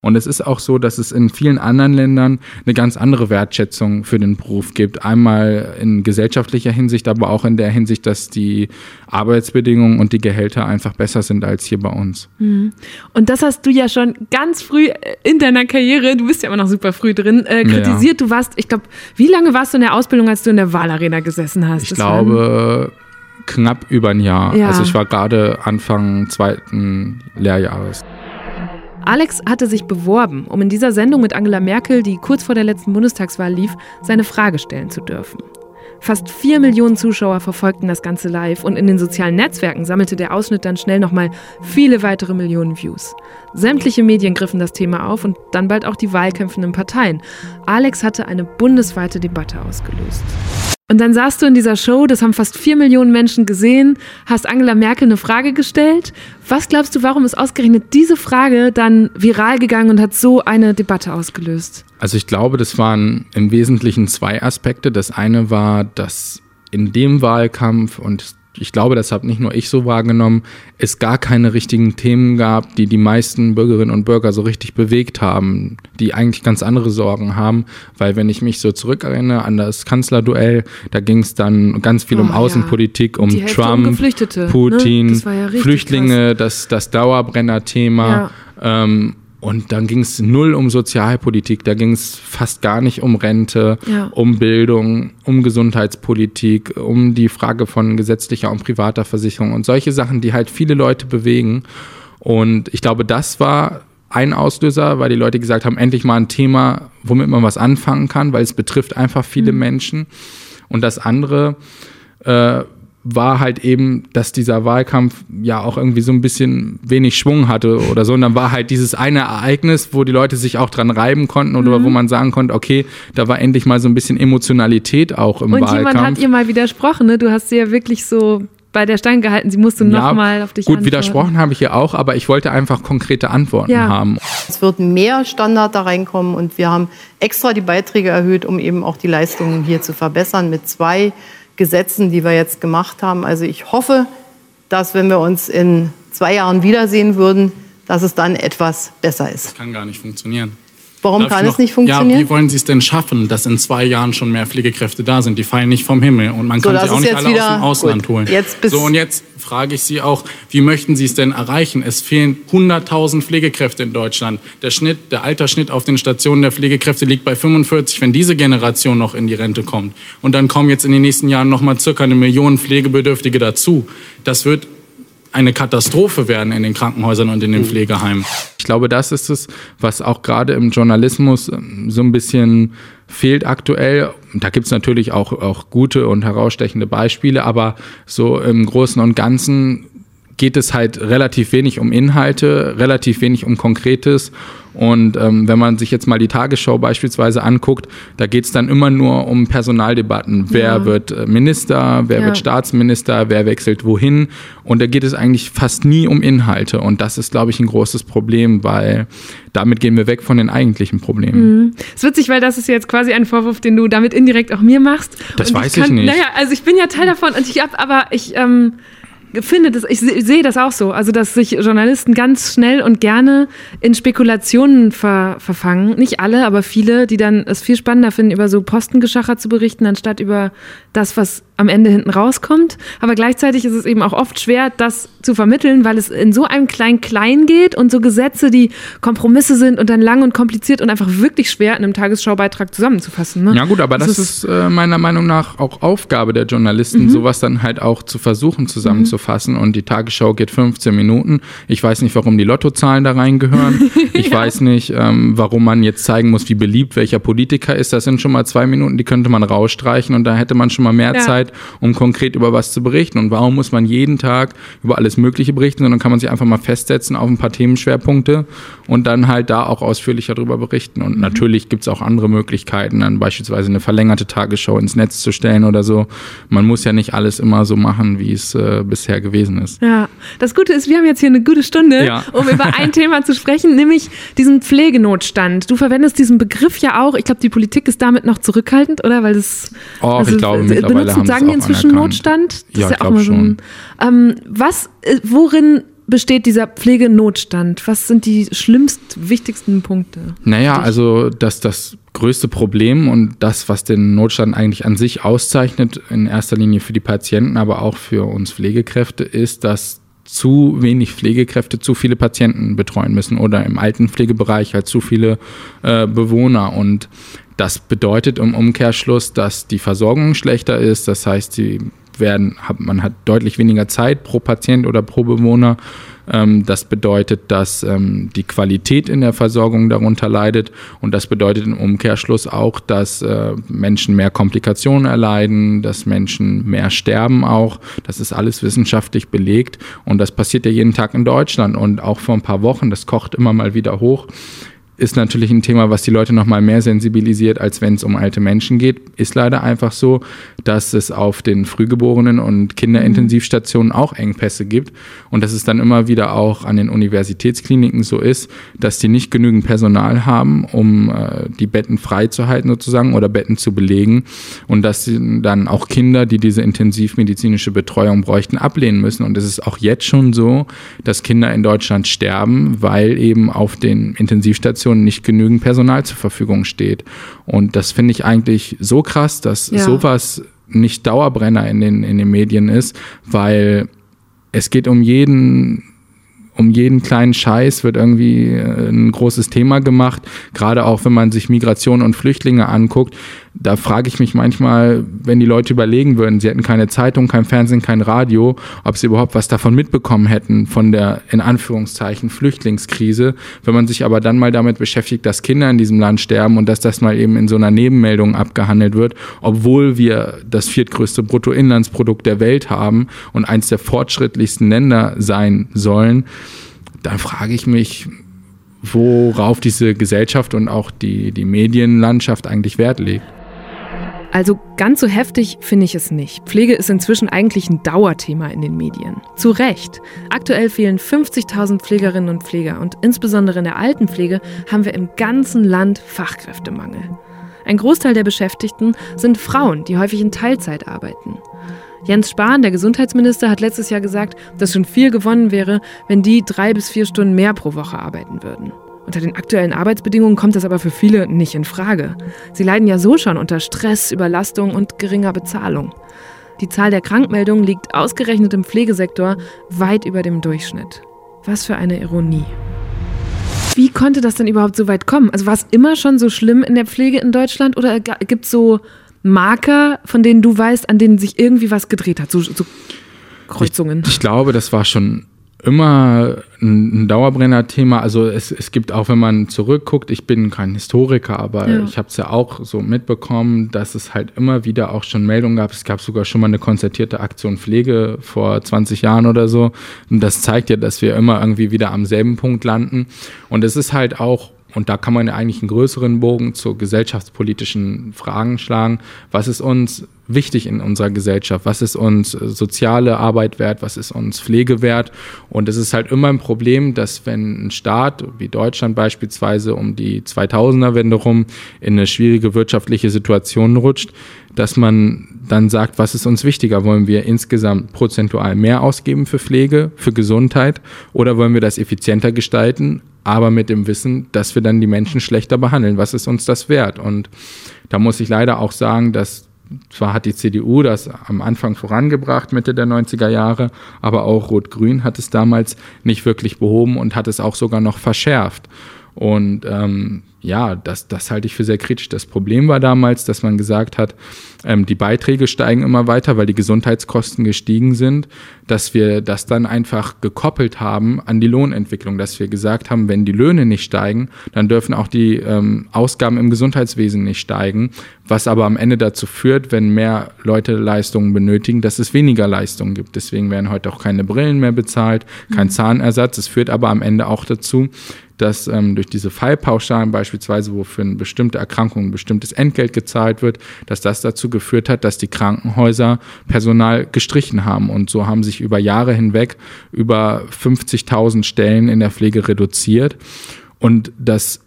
Und es ist auch so, dass es in vielen anderen Ländern eine ganz andere Wertschätzung für den Beruf gibt. Einmal in gesellschaftlicher Hinsicht, aber auch in der Hinsicht, dass die Arbeitsbedingungen und die Gehälter einfach besser sind als hier bei uns. Mhm. Und das hast du ja schon ganz früh in deiner Karriere, du bist ja immer noch super früh drin, äh, kritisiert. Ja. Du warst, ich glaube, wie lange warst du in der Ausbildung, als du in der Wahlarena gesessen hast? Ich das glaube knapp über ein Jahr. Ja. Also ich war gerade Anfang zweiten Lehrjahres. Alex hatte sich beworben, um in dieser Sendung mit Angela Merkel, die kurz vor der letzten Bundestagswahl lief, seine Frage stellen zu dürfen. Fast vier Millionen Zuschauer verfolgten das Ganze live und in den sozialen Netzwerken sammelte der Ausschnitt dann schnell nochmal viele weitere Millionen Views. Sämtliche Medien griffen das Thema auf und dann bald auch die wahlkämpfenden Parteien. Alex hatte eine bundesweite Debatte ausgelöst. Und dann saßt du in dieser Show, das haben fast vier Millionen Menschen gesehen, hast Angela Merkel eine Frage gestellt. Was glaubst du, warum ist ausgerechnet diese Frage dann viral gegangen und hat so eine Debatte ausgelöst? Also ich glaube, das waren im Wesentlichen zwei Aspekte. Das eine war, dass in dem Wahlkampf, und ich glaube, das habe nicht nur ich so wahrgenommen, es gar keine richtigen Themen gab, die die meisten Bürgerinnen und Bürger so richtig bewegt haben, die eigentlich ganz andere Sorgen haben, weil wenn ich mich so zurückerinnere an das Kanzlerduell, da ging es dann ganz viel oh, um Außenpolitik, ja. um Trump, um ne? Putin, ne? ja Flüchtlinge, das, das Dauerbrenner-Thema. Ja. Ähm, und dann ging es null um Sozialpolitik, da ging es fast gar nicht um Rente, ja. um Bildung, um Gesundheitspolitik, um die Frage von gesetzlicher und privater Versicherung und solche Sachen, die halt viele Leute bewegen. Und ich glaube, das war ein Auslöser, weil die Leute gesagt haben, endlich mal ein Thema, womit man was anfangen kann, weil es betrifft einfach viele mhm. Menschen. Und das andere, äh, war halt eben, dass dieser Wahlkampf ja auch irgendwie so ein bisschen wenig Schwung hatte oder so. Und dann war halt dieses eine Ereignis, wo die Leute sich auch dran reiben konnten oder mhm. wo man sagen konnte, okay, da war endlich mal so ein bisschen Emotionalität auch im Und Wahlkampf. Und jemand hat ihr mal widersprochen, ne? Du hast sie ja wirklich so bei der Stange gehalten. Sie musste ja, nochmal auf dich Gut, antworten. widersprochen habe ich ihr auch, aber ich wollte einfach konkrete Antworten ja. haben. Es wird mehr Standard da reinkommen und wir haben extra die Beiträge erhöht, um eben auch die Leistungen hier zu verbessern mit zwei Gesetzen, die wir jetzt gemacht haben. Also ich hoffe, dass wenn wir uns in zwei Jahren wiedersehen würden, dass es dann etwas besser ist. Das kann gar nicht funktionieren. Warum Darf kann noch, es nicht funktionieren? Ja, wie wollen Sie es denn schaffen, dass in zwei Jahren schon mehr Pflegekräfte da sind? Die fallen nicht vom Himmel und man so, kann sie auch nicht alle wieder, aus dem Ausland gut, holen. Jetzt so, und jetzt frage ich Sie auch, wie möchten Sie es denn erreichen? Es fehlen 100.000 Pflegekräfte in Deutschland. Der Schnitt, der Altersschnitt auf den Stationen der Pflegekräfte liegt bei 45, wenn diese Generation noch in die Rente kommt. Und dann kommen jetzt in den nächsten Jahren noch mal circa eine Million Pflegebedürftige dazu. Das wird eine Katastrophe werden in den Krankenhäusern und in den mhm. Pflegeheimen. Ich glaube, das ist es, was auch gerade im Journalismus ähm, so ein bisschen fehlt aktuell. Da gibt es natürlich auch, auch gute und herausstechende Beispiele, aber so im Großen und Ganzen geht es halt relativ wenig um Inhalte, relativ wenig um Konkretes und ähm, wenn man sich jetzt mal die Tagesschau beispielsweise anguckt, da geht es dann immer nur um Personaldebatten. Wer ja. wird äh, Minister, wer ja. wird Staatsminister, wer wechselt wohin. Und da geht es eigentlich fast nie um Inhalte. Und das ist, glaube ich, ein großes Problem, weil damit gehen wir weg von den eigentlichen Problemen. Mhm. Es ist witzig, weil das ist jetzt quasi ein Vorwurf, den du damit indirekt auch mir machst. Das und weiß ich, kann, ich nicht. Naja, also ich bin ja Teil davon und ich habe aber ich ähm, finde das, ich sehe das auch so, also dass sich Journalisten ganz schnell und gerne in Spekulationen ver, verfangen. Nicht alle, aber viele, die dann es viel spannender finden, über so Postengeschacher zu berichten, anstatt über das, was am Ende hinten rauskommt. Aber gleichzeitig ist es eben auch oft schwer, das zu vermitteln, weil es in so einem Klein-Klein geht und so Gesetze, die Kompromisse sind und dann lang und kompliziert und einfach wirklich schwer in einem Tagesschaubeitrag zusammenzufassen. Ne? Ja gut, aber das, das ist, äh, meiner Meinung nach auch Aufgabe der Journalisten, mhm. sowas dann halt auch zu versuchen zusammenzufassen. Mhm. Und die Tagesschau geht 15 Minuten. Ich weiß nicht, warum die Lottozahlen da reingehören. Ich ja. weiß nicht, ähm, warum man jetzt zeigen muss, wie beliebt welcher Politiker ist. Das sind schon mal zwei Minuten, die könnte man rausstreichen und da hätte man schon mal mehr ja. Zeit Zeit, um konkret über was zu berichten. Und warum muss man jeden Tag über alles Mögliche berichten, sondern kann man sich einfach mal festsetzen auf ein paar Themenschwerpunkte und dann halt da auch ausführlicher darüber berichten. Und mhm. natürlich gibt es auch andere Möglichkeiten, dann beispielsweise eine verlängerte Tagesschau ins Netz zu stellen oder so. Man muss ja nicht alles immer so machen, wie es äh, bisher gewesen ist. Ja, das Gute ist, wir haben jetzt hier eine gute Stunde, ja. um über ein Thema zu sprechen, nämlich diesen Pflegenotstand. Du verwendest diesen Begriff ja auch. Ich glaube, die Politik ist damit noch zurückhaltend, oder? Weil das oh, also, ich glaube, mittlerweile haben sagen inzwischen anerkannt. Notstand? Das ja, ist ja auch mal so ein, ähm, was, äh, worin besteht dieser Pflegenotstand? Was sind die schlimmst wichtigsten Punkte? Naja, also dass das größte Problem und das, was den Notstand eigentlich an sich auszeichnet, in erster Linie für die Patienten, aber auch für uns Pflegekräfte, ist, dass zu wenig Pflegekräfte zu viele Patienten betreuen müssen oder im Altenpflegebereich halt zu viele äh, Bewohner. Und das bedeutet im Umkehrschluss, dass die Versorgung schlechter ist. Das heißt, sie werden, man hat deutlich weniger Zeit pro Patient oder pro Bewohner. Ähm, das bedeutet, dass ähm, die Qualität in der Versorgung darunter leidet. Und das bedeutet im Umkehrschluss auch, dass äh, Menschen mehr Komplikationen erleiden, dass Menschen mehr sterben auch. Das ist alles wissenschaftlich belegt. Und das passiert ja jeden Tag in Deutschland. Und auch vor ein paar Wochen, das kocht immer mal wieder hoch, ist natürlich ein Thema, was die Leute noch mal mehr sensibilisiert, als wenn es um alte Menschen geht. Ist leider einfach so, dass es auf den Frühgeborenen und Kinderintensivstationen auch Engpässe gibt und dass es dann immer wieder auch an den Universitätskliniken so ist, dass die nicht genügend Personal haben, um äh, die Betten freizuhalten sozusagen oder Betten zu belegen und dass dann auch Kinder, die diese intensivmedizinische Betreuung bräuchten, ablehnen müssen. Und es ist auch jetzt schon so, dass Kinder in Deutschland sterben, weil eben auf den Intensivstationen Situationen nicht genügend Personal zur Verfügung steht. Und das finde ich eigentlich so krass, dass ja. sowas nicht Dauerbrenner in den, in den Medien ist, weil es geht um jeden um jeden kleinen Scheiß wird irgendwie äh, ein großes Thema gemacht. Gerade auch wenn man sich Migration und Flüchtlinge anguckt, da frage ich mich manchmal, wenn die Leute überlegen würden, sie hätten keine Zeitung, kein Fernsehen, kein Radio, ob sie überhaupt was davon mitbekommen hätten von der in Anführungszeichen Flüchtlingskrise. Wenn man sich aber dann mal damit beschäftigt, dass Kinder in diesem Land sterben und dass das mal eben in so einer Nebenmeldung abgehandelt wird, obwohl wir das viertgrößte Bruttoinlandsprodukt der Welt haben und eins der fortschrittlichsten Länder sein sollen, dann frage ich mich, worauf diese Gesellschaft und auch die, die Medienlandschaft eigentlich Wert legt. Also ganz so heftig finde ich es nicht. Pflege ist inzwischen eigentlich ein Dauerthema in den Medien. Zu Recht. Aktuell fehlen 50.000 Pflegerinnen und Pfleger und insbesondere in der Altenpflege haben wir im ganzen Land Fachkräftemangel. Ein Großteil der Beschäftigten sind Frauen, die häufig in Teilzeit arbeiten. Jens Spahn, der Gesundheitsminister, hat letztes Jahr gesagt, dass schon viel gewonnen wäre, wenn die drei bis vier Stunden mehr pro Woche arbeiten würden. Unter den aktuellen Arbeitsbedingungen kommt das aber für viele nicht in Frage. Sie leiden ja so schon unter Stress, Überlastung und geringer Bezahlung. Die Zahl der Krankmeldungen liegt ausgerechnet im Pflegesektor weit über dem Durchschnitt. Was für eine Ironie. Wie konnte das denn überhaupt so weit kommen? Also war es immer schon so schlimm in der Pflege in Deutschland oder gibt es so Marker, von denen du weißt, an denen sich irgendwie was gedreht hat? So, so Kreuzungen. Ich, ich glaube, das war schon immer ein, Dauerbrenner-Thema. Also es, es gibt auch, wenn man zurückguckt, ich bin kein Historiker, aber ja. ich habe es ja auch so mitbekommen, dass es halt immer wieder auch schon Meldungen gab. Es gab sogar schon mal eine konzertierte Aktion Pflege vor 20 Jahren oder so. Und das zeigt ja, dass wir immer irgendwie wieder am selben Punkt landen. Und es ist halt auch und da kann man ja eigentlich einen größeren Bogen zu gesellschaftspolitischen Fragen schlagen. Was ist uns wichtig in unserer Gesellschaft? Was ist uns äh, soziale Arbeit wert? Was ist uns Pflege wert? Und es ist halt immer ein Problem, dass wenn ein Staat wie Deutschland beispielsweise um die 2000er-Wende rum in eine schwierige wirtschaftliche Situation rutscht, dass man dann sagt, was ist uns wichtiger? Wollen wir insgesamt prozentual mehr ausgeben für Pflege, für Gesundheit oder wollen wir das effizienter gestalten, aber mit dem Wissen, dass wir dann die Menschen schlechter behandeln? Was ist uns das wert? Und da muss ich leider auch sagen, dass zwar hat die CDU das am Anfang vorangebracht, Mitte der 90er Jahre, aber auch Rot-Grün hat es damals nicht wirklich behoben und hat es auch sogar noch verschärft. Und ähm, ja, das, das halte ich für sehr kritisch. Das Problem war damals, dass man gesagt hat, ähm, die Beiträge steigen immer weiter, weil die Gesundheitskosten gestiegen sind, dass wir das dann einfach gekoppelt haben an die Lohnentwicklung, dass wir gesagt haben, wenn die Löhne nicht steigen, dann dürfen auch die ähm, Ausgaben im Gesundheitswesen nicht steigen, was aber am Ende dazu führt, wenn mehr Leute Leistungen benötigen, dass es weniger Leistungen gibt. Deswegen werden heute auch keine Brillen mehr bezahlt, kein mhm. Zahnersatz. Es führt aber am Ende auch dazu, dass ähm, durch diese Fallpauschalen beispielsweise, wo für eine bestimmte Erkrankung ein bestimmtes Entgelt gezahlt wird, dass das dazu geführt hat, dass die Krankenhäuser Personal gestrichen haben. Und so haben sich über Jahre hinweg über 50.000 Stellen in der Pflege reduziert. Und das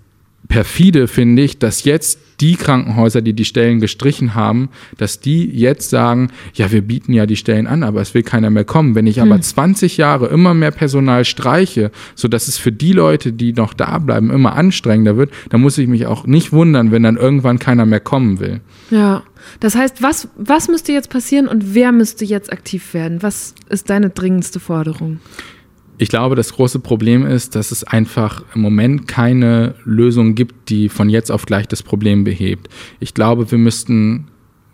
perfide finde ich, dass jetzt die Krankenhäuser, die die Stellen gestrichen haben, dass die jetzt sagen, ja, wir bieten ja die Stellen an, aber es will keiner mehr kommen. Wenn ich aber 20 hm. Jahre immer mehr Personal streiche, so dass es für die Leute, die noch da bleiben, immer anstrengender wird, dann muss ich mich auch nicht wundern, wenn dann irgendwann keiner mehr kommen will. Ja. Das heißt, was, was müsste jetzt passieren und wer müsste jetzt aktiv werden? Was ist deine dringendste Forderung? Ich glaube, das große Problem ist, dass es einfach im Moment keine Lösung gibt, die von jetzt auf gleich das Problem behebt. Ich glaube, wir müssten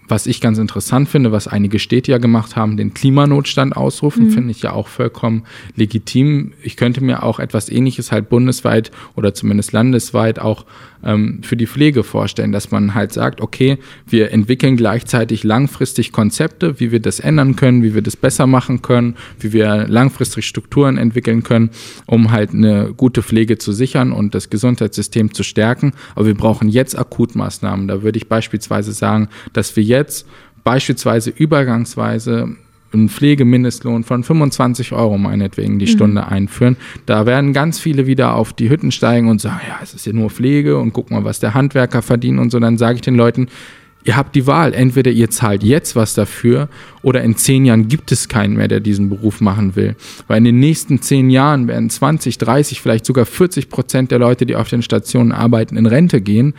was ich ganz interessant finde, was einige Städte ja gemacht haben, den Klimanotstand ausrufen, mhm. finde ich ja auch vollkommen legitim. Ich könnte mir auch etwas Ähnliches halt bundesweit oder zumindest landesweit auch ähm, für die Pflege vorstellen, dass man halt sagt, okay, wir entwickeln gleichzeitig langfristig Konzepte, wie wir das ändern können, wie wir das besser machen können, wie wir langfristig Strukturen entwickeln können, um halt eine gute Pflege zu sichern und das Gesundheitssystem zu stärken. Aber wir brauchen jetzt Akutmaßnahmen. Da würde ich beispielsweise sagen, dass wir jetzt beispielsweise übergangsweise einen Pflegemindestlohn von 25 Euro meinetwegen die mhm. Stunde einführen. Da werden ganz viele wieder auf die Hütten steigen und sagen, ja, es ist ja nur Pflege und guck mal, was der Handwerker verdient und so. Dann sage ich den Leuten, ihr habt die Wahl. Entweder ihr zahlt jetzt was dafür oder in zehn Jahren gibt es keinen mehr, der diesen Beruf machen will. Weil in den nächsten zehn Jahren werden 20, 30, vielleicht sogar 40 Prozent der Leute, die auf den Stationen arbeiten, in Rente gehen.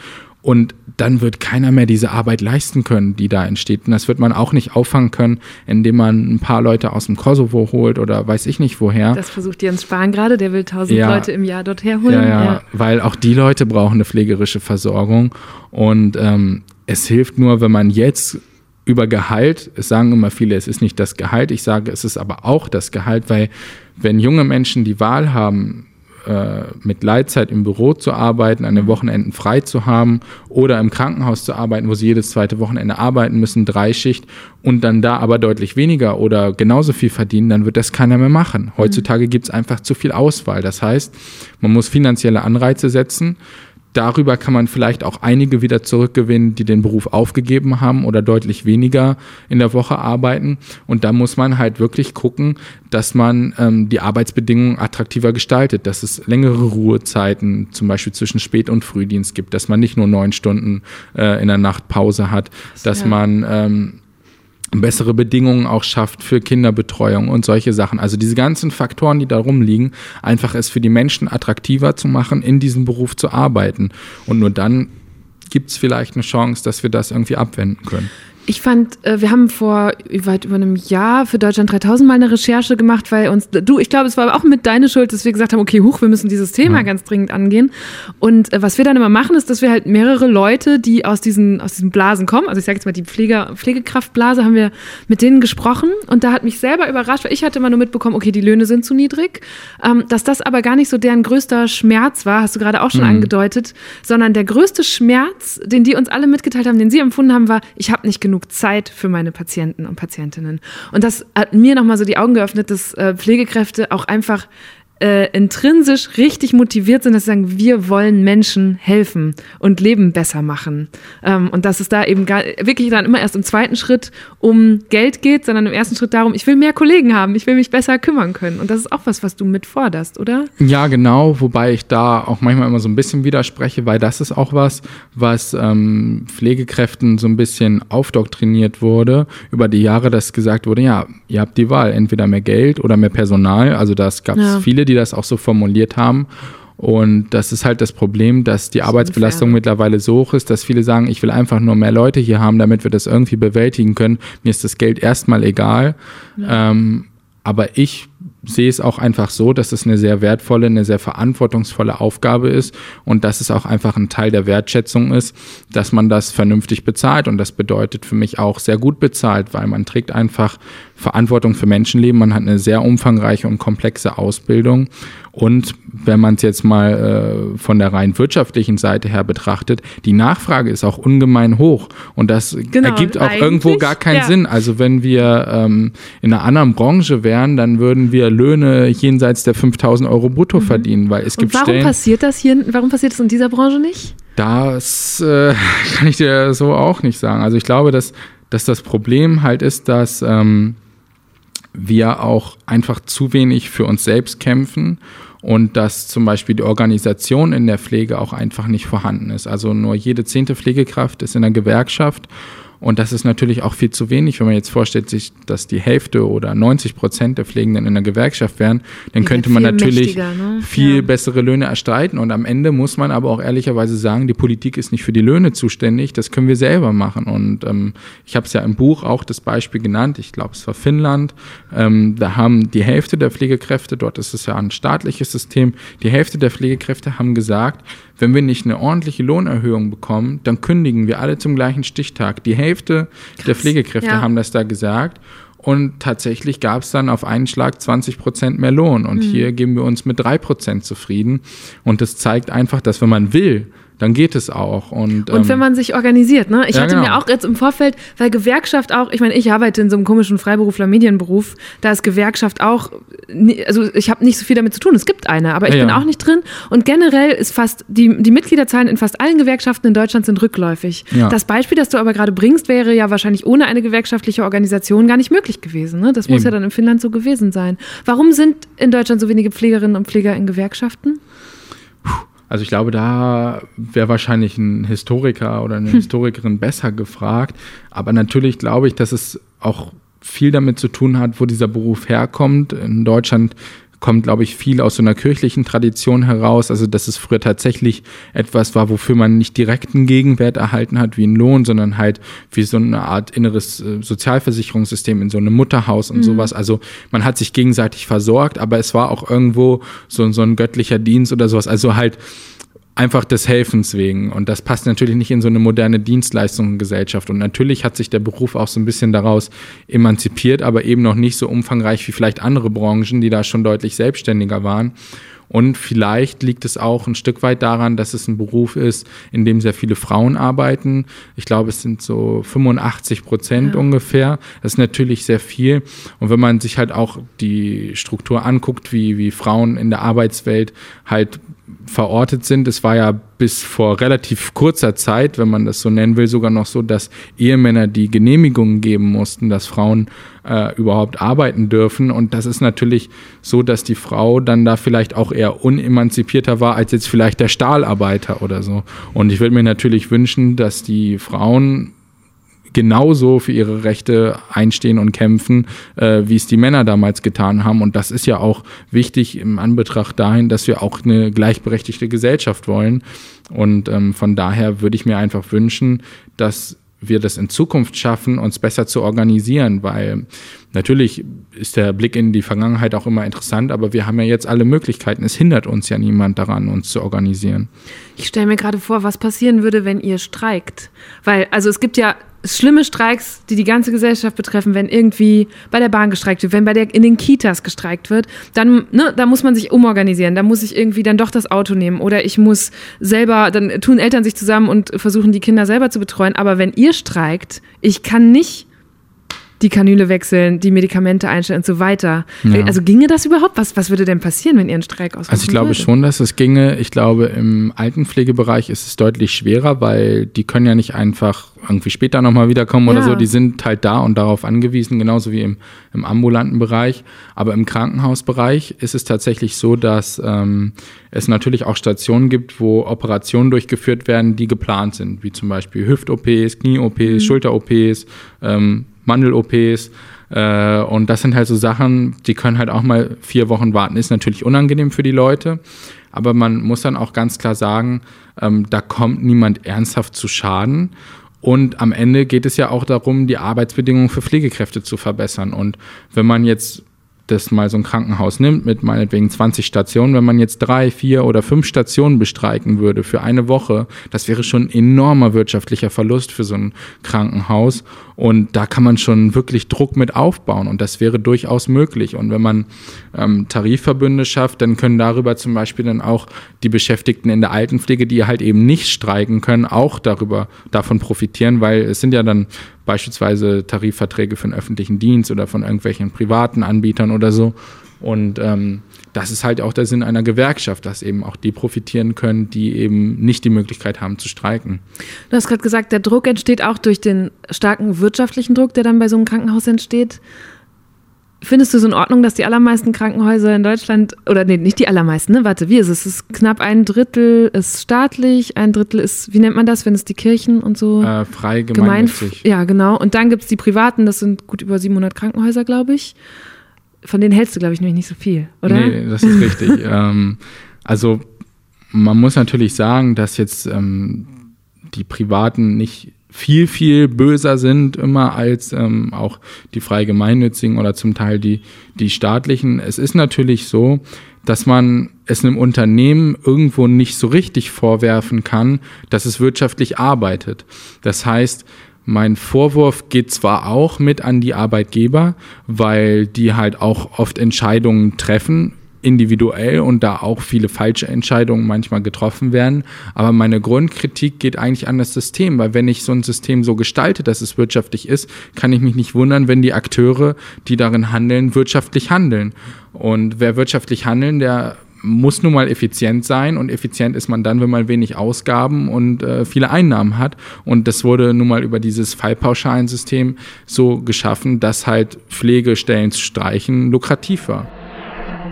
Und dann wird keiner mehr diese Arbeit leisten können, die da entsteht. Und das wird man auch nicht auffangen können, indem man ein paar Leute aus dem Kosovo holt oder weiß ich nicht woher. Das versucht Jens Spahn gerade, der will tausend ja. Leute im Jahr dort herholen. Ja, ja, ja, weil auch die Leute brauchen eine pflegerische Versorgung. Und ähm, es hilft nur, wenn man jetzt über Gehalt, es sagen immer viele, es ist nicht das Gehalt, ich sage, es ist aber auch das Gehalt, weil wenn junge Menschen die Wahl haben, äh, mit Leitzeit im Büro zu arbeiten, an den Wochenenden frei zu haben oder im Krankenhaus zu arbeiten, wo sie jedes zweite Wochenende arbeiten müssen, Dreischicht und dann da aber deutlich weniger oder genauso viel verdienen, dann wird das keiner mehr machen. Mhm. Heutzutage gibt es einfach zu viel Auswahl. Das heißt, man muss finanzielle Anreize setzen darüber kann man vielleicht auch einige wieder zurückgewinnen, die den Beruf aufgegeben haben oder deutlich weniger in der Woche arbeiten. Und da muss man halt wirklich gucken, dass man ähm, die Arbeitsbedingungen attraktiver gestaltet, dass es längere Ruhezeiten zum Beispiel zwischen Spät- und Frühdienst gibt, dass man nicht nur neun Stunden äh, in der Nacht Pause hat, dass ja. man ähm, bessere Bedingungen auch schafft für Kinderbetreuung und solche Sachen. Also diese ganzen Faktoren, die da rumliegen, einfach es für die Menschen attraktiver zu machen, in diesem Beruf zu arbeiten. Und nur dann gibt es vielleicht eine Chance, dass wir das irgendwie abwenden können. Ich fand, äh, wir haben vor weit über einem Jahr für Deutschland 3000 mal eine Recherche gemacht, weil uns, du, ich glaube, es war auch mit deine Schuld, dass wir gesagt haben, okay, huch, wir müssen dieses Thema ja. ganz dringend angehen. Und äh, was wir dann immer machen, ist, dass wir halt mehrere Leute, die aus diesen, aus diesen Blasen kommen, also ich sage jetzt mal die Pflege, Pflegekraftblase, haben wir mit denen gesprochen. Und da hat mich selber überrascht, weil ich hatte immer nur mitbekommen, okay, die Löhne sind zu niedrig, ähm, dass das aber gar nicht so deren größter Schmerz war, hast du gerade auch schon mhm. angedeutet, sondern der größte Schmerz, den die uns alle mitgeteilt haben, den sie empfunden haben, war, ich habe nicht genug Zeit für meine Patienten und Patientinnen. Und das hat mir nochmal so die Augen geöffnet, dass äh, Pflegekräfte auch einfach äh, intrinsisch richtig motiviert sind, dass sie sagen, wir wollen Menschen helfen und Leben besser machen. Ähm, und dass es da eben gar, wirklich dann immer erst im zweiten Schritt um Geld geht, sondern im ersten Schritt darum, ich will mehr Kollegen haben, ich will mich besser kümmern können. Und das ist auch was, was du mitforderst, oder? Ja, genau, wobei ich da auch manchmal immer so ein bisschen widerspreche, weil das ist auch was, was ähm, Pflegekräften so ein bisschen aufdoktriniert wurde über die Jahre, dass gesagt wurde, ja, ihr habt die Wahl, entweder mehr Geld oder mehr Personal. Also das gab es ja. viele, die das auch so formuliert haben. Und das ist halt das Problem, dass die Arbeitsbelastung mittlerweile so hoch ist, dass viele sagen, ich will einfach nur mehr Leute hier haben, damit wir das irgendwie bewältigen können. Mir ist das Geld erstmal egal. Ja. Ähm, aber ich sehe es auch einfach so, dass es eine sehr wertvolle, eine sehr verantwortungsvolle Aufgabe ist und dass es auch einfach ein Teil der Wertschätzung ist, dass man das vernünftig bezahlt. Und das bedeutet für mich auch sehr gut bezahlt, weil man trägt einfach Verantwortung für Menschenleben, man hat eine sehr umfangreiche und komplexe Ausbildung. Und wenn man es jetzt mal äh, von der rein wirtschaftlichen Seite her betrachtet, die Nachfrage ist auch ungemein hoch. Und das genau, ergibt auch irgendwo gar keinen ja. Sinn. Also wenn wir ähm, in einer anderen Branche wären, dann würden wir Löhne jenseits der 5000 Euro brutto mhm. verdienen, weil es gibt und warum Stellen, passiert das hier, warum passiert das in dieser Branche nicht? Das äh, kann ich dir so auch nicht sagen. Also ich glaube, dass, dass das Problem halt ist, dass ähm, wir auch einfach zu wenig für uns selbst kämpfen und dass zum Beispiel die Organisation in der Pflege auch einfach nicht vorhanden ist. Also nur jede zehnte Pflegekraft ist in der Gewerkschaft und das ist natürlich auch viel zu wenig, wenn man jetzt vorstellt, sich, dass die Hälfte oder 90 Prozent der Pflegenden in der Gewerkschaft wären, dann die könnte man natürlich ne? viel ja. bessere Löhne erstreiten. Und am Ende muss man aber auch ehrlicherweise sagen, die Politik ist nicht für die Löhne zuständig, das können wir selber machen. Und ähm, ich habe es ja im Buch auch das Beispiel genannt, ich glaube, es war Finnland. Ähm, da haben die Hälfte der Pflegekräfte, dort ist es ja ein staatliches System, die Hälfte der Pflegekräfte haben gesagt, wenn wir nicht eine ordentliche Lohnerhöhung bekommen, dann kündigen wir alle zum gleichen Stichtag. Die Hälfte Krass. der Pflegekräfte ja. haben das da gesagt. Und tatsächlich gab es dann auf einen Schlag 20 Prozent mehr Lohn. Und mhm. hier geben wir uns mit drei Prozent zufrieden. Und das zeigt einfach, dass wenn man will, dann geht es auch. Und, und wenn ähm, man sich organisiert, ne? Ich ja, hatte genau. mir auch jetzt im Vorfeld, weil Gewerkschaft auch, ich meine, ich arbeite in so einem komischen Freiberufler-Medienberuf, da ist Gewerkschaft auch, also ich habe nicht so viel damit zu tun, es gibt eine, aber ich ja, bin auch nicht drin. Und generell ist fast, die, die Mitgliederzahlen in fast allen Gewerkschaften in Deutschland sind rückläufig. Das Beispiel, das du aber gerade bringst, wäre ja wahrscheinlich ohne eine gewerkschaftliche Organisation gar nicht möglich gewesen. Ne? Das Eben. muss ja dann in Finnland so gewesen sein. Warum sind in Deutschland so wenige Pflegerinnen und Pfleger in Gewerkschaften? Also ich glaube, da wäre wahrscheinlich ein Historiker oder eine hm. Historikerin besser gefragt. Aber natürlich glaube ich, dass es auch viel damit zu tun hat, wo dieser Beruf herkommt. In Deutschland kommt, glaube ich, viel aus so einer kirchlichen Tradition heraus. Also, dass es früher tatsächlich etwas war, wofür man nicht direkten Gegenwert erhalten hat wie ein Lohn, sondern halt wie so eine Art inneres äh, Sozialversicherungssystem in so einem Mutterhaus und mhm. sowas. Also, man hat sich gegenseitig versorgt, aber es war auch irgendwo so, so ein göttlicher Dienst oder sowas. Also halt, einfach des Helfens wegen. Und das passt natürlich nicht in so eine moderne Dienstleistungsgesellschaft. Und natürlich hat sich der Beruf auch so ein bisschen daraus emanzipiert, aber eben noch nicht so umfangreich wie vielleicht andere Branchen, die da schon deutlich selbstständiger waren. Und vielleicht liegt es auch ein Stück weit daran, dass es ein Beruf ist, in dem sehr viele Frauen arbeiten. Ich glaube, es sind so 85 Prozent ja. ungefähr. Das ist natürlich sehr viel. Und wenn man sich halt auch die Struktur anguckt, wie, wie Frauen in der Arbeitswelt halt verortet sind. Es war ja bis vor relativ kurzer Zeit, wenn man das so nennen will, sogar noch so, dass Ehemänner die Genehmigungen geben mussten, dass Frauen äh, überhaupt arbeiten dürfen. Und das ist natürlich so, dass die Frau dann da vielleicht auch eher unemanzipierter war als jetzt vielleicht der Stahlarbeiter oder so. Und ich würde mir natürlich wünschen, dass die Frauen genauso für ihre Rechte einstehen und kämpfen, äh, wie es die Männer damals getan haben. Und das ist ja auch wichtig im Anbetracht dahin, dass wir auch eine gleichberechtigte Gesellschaft wollen. Und ähm, von daher würde ich mir einfach wünschen, dass wir das in Zukunft schaffen, uns besser zu organisieren, weil natürlich ist der Blick in die Vergangenheit auch immer interessant, aber wir haben ja jetzt alle Möglichkeiten. Es hindert uns ja niemand daran, uns zu organisieren. Ich stelle mir gerade vor, was passieren würde, wenn ihr streikt. Weil, also es gibt ja schlimme Streiks, die die ganze Gesellschaft betreffen, wenn irgendwie bei der Bahn gestreikt wird, wenn bei der in den Kitas gestreikt wird, dann ne, da muss man sich umorganisieren, da muss ich irgendwie dann doch das Auto nehmen oder ich muss selber, dann tun Eltern sich zusammen und versuchen die Kinder selber zu betreuen, aber wenn ihr streikt, ich kann nicht die Kanüle wechseln, die Medikamente einstellen und so weiter. Ja. Also ginge das überhaupt? Was, was würde denn passieren, wenn ihr einen Streik ausrufen Also ich glaube würde? schon, dass es ginge. Ich glaube, im Altenpflegebereich ist es deutlich schwerer, weil die können ja nicht einfach irgendwie später nochmal wiederkommen ja. oder so. Die sind halt da und darauf angewiesen, genauso wie im, im ambulanten Bereich. Aber im Krankenhausbereich ist es tatsächlich so, dass ähm, es natürlich auch Stationen gibt, wo Operationen durchgeführt werden, die geplant sind, wie zum Beispiel Hüft-OPs, Knie-OPs, mhm. Schulter-OPs, ähm, Mandel-OPs. Äh, und das sind halt so Sachen, die können halt auch mal vier Wochen warten. Ist natürlich unangenehm für die Leute, aber man muss dann auch ganz klar sagen, ähm, da kommt niemand ernsthaft zu Schaden. Und am Ende geht es ja auch darum, die Arbeitsbedingungen für Pflegekräfte zu verbessern. Und wenn man jetzt das mal so ein Krankenhaus nimmt mit meinetwegen 20 Stationen, wenn man jetzt drei, vier oder fünf Stationen bestreiken würde für eine Woche, das wäre schon ein enormer wirtschaftlicher Verlust für so ein Krankenhaus. Und da kann man schon wirklich Druck mit aufbauen und das wäre durchaus möglich. Und wenn man ähm, Tarifverbünde schafft, dann können darüber zum Beispiel dann auch die Beschäftigten in der Altenpflege, die halt eben nicht streiken können, auch darüber davon profitieren, weil es sind ja dann beispielsweise Tarifverträge für den öffentlichen Dienst oder von irgendwelchen privaten Anbietern oder so. Und ähm, das ist halt auch der Sinn einer Gewerkschaft, dass eben auch die profitieren können, die eben nicht die Möglichkeit haben zu streiken. Du hast gerade gesagt, der Druck entsteht auch durch den starken wirtschaftlichen Druck, der dann bei so einem Krankenhaus entsteht. Findest du es in Ordnung, dass die allermeisten Krankenhäuser in Deutschland, oder nee, nicht die allermeisten, ne? Warte, wie ist es? Es ist knapp ein Drittel ist staatlich, ein Drittel ist, wie nennt man das, wenn es die Kirchen und so? Äh, frei gemeinnützig. Gemein, ja, genau. Und dann gibt es die privaten, das sind gut über 700 Krankenhäuser, glaube ich. Von denen hältst du, glaube ich, nämlich nicht so viel, oder? Nee, das ist richtig. ähm, also man muss natürlich sagen, dass jetzt ähm, die Privaten nicht viel, viel böser sind immer als ähm, auch die frei gemeinnützigen oder zum Teil die, die staatlichen. Es ist natürlich so, dass man es einem Unternehmen irgendwo nicht so richtig vorwerfen kann, dass es wirtschaftlich arbeitet. Das heißt, mein Vorwurf geht zwar auch mit an die Arbeitgeber, weil die halt auch oft Entscheidungen treffen, individuell und da auch viele falsche Entscheidungen manchmal getroffen werden. Aber meine Grundkritik geht eigentlich an das System, weil wenn ich so ein System so gestalte, dass es wirtschaftlich ist, kann ich mich nicht wundern, wenn die Akteure, die darin handeln, wirtschaftlich handeln. Und wer wirtschaftlich handeln, der muss nun mal effizient sein und effizient ist man dann, wenn man wenig Ausgaben und äh, viele Einnahmen hat. Und das wurde nun mal über dieses Fallpauschalensystem so geschaffen, dass halt Pflegestellen streichen lukrativ war.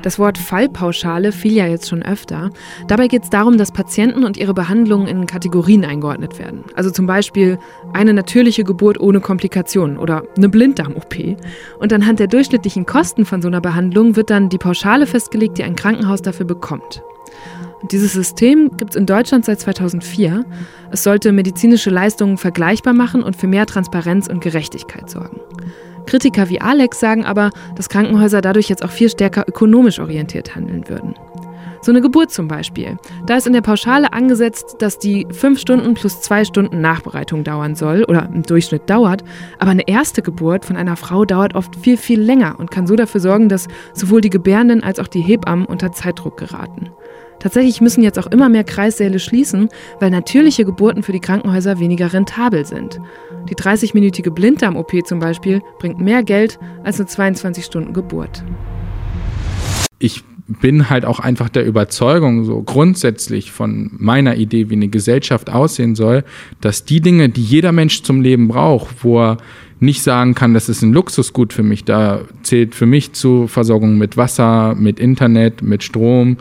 Das Wort Fallpauschale fiel ja jetzt schon öfter. Dabei geht es darum, dass Patienten und ihre Behandlungen in Kategorien eingeordnet werden. Also zum Beispiel eine natürliche Geburt ohne Komplikationen oder eine Blinddarm-OP. Und anhand der durchschnittlichen Kosten von so einer Behandlung wird dann die Pauschale festgelegt, die ein Krankenhaus dafür bekommt. Dieses System gibt es in Deutschland seit 2004. Es sollte medizinische Leistungen vergleichbar machen und für mehr Transparenz und Gerechtigkeit sorgen. Kritiker wie Alex sagen aber, dass Krankenhäuser dadurch jetzt auch viel stärker ökonomisch orientiert handeln würden. So eine Geburt zum Beispiel. Da ist in der Pauschale angesetzt, dass die fünf Stunden plus zwei Stunden Nachbereitung dauern soll oder im Durchschnitt dauert. Aber eine erste Geburt von einer Frau dauert oft viel, viel länger und kann so dafür sorgen, dass sowohl die Gebärenden als auch die Hebammen unter Zeitdruck geraten. Tatsächlich müssen jetzt auch immer mehr Kreissäle schließen, weil natürliche Geburten für die Krankenhäuser weniger rentabel sind. Die 30-minütige Blinddarm-OP zum Beispiel bringt mehr Geld als eine 22-Stunden-Geburt. Ich bin halt auch einfach der Überzeugung, so grundsätzlich von meiner Idee, wie eine Gesellschaft aussehen soll, dass die Dinge, die jeder Mensch zum Leben braucht, wo er nicht sagen kann, das ist ein Luxusgut für mich, da zählt für mich zu Versorgung mit Wasser, mit Internet, mit Strom,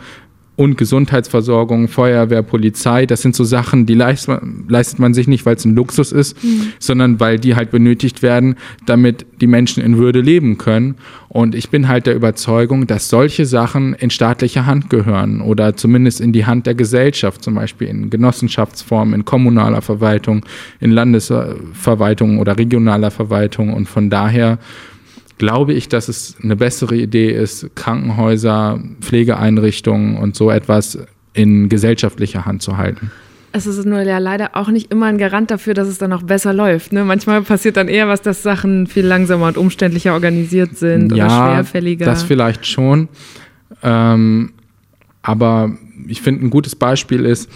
und Gesundheitsversorgung, Feuerwehr, Polizei. Das sind so Sachen, die leistet man, leistet man sich nicht, weil es ein Luxus ist, mhm. sondern weil die halt benötigt werden, damit die Menschen in Würde leben können. Und ich bin halt der Überzeugung, dass solche Sachen in staatliche Hand gehören oder zumindest in die Hand der Gesellschaft, zum Beispiel in Genossenschaftsformen, in kommunaler Verwaltung, in Landesverwaltung oder regionaler Verwaltung. Und von daher glaube ich, dass es eine bessere Idee ist, Krankenhäuser, Pflegeeinrichtungen und so etwas in gesellschaftlicher Hand zu halten. Es ist nur ja leider auch nicht immer ein Garant dafür, dass es dann auch besser läuft. Ne? Manchmal passiert dann eher was, dass Sachen viel langsamer und umständlicher organisiert sind ja, oder schwerfälliger. Das vielleicht schon. Ähm, aber ich finde, ein gutes Beispiel ist,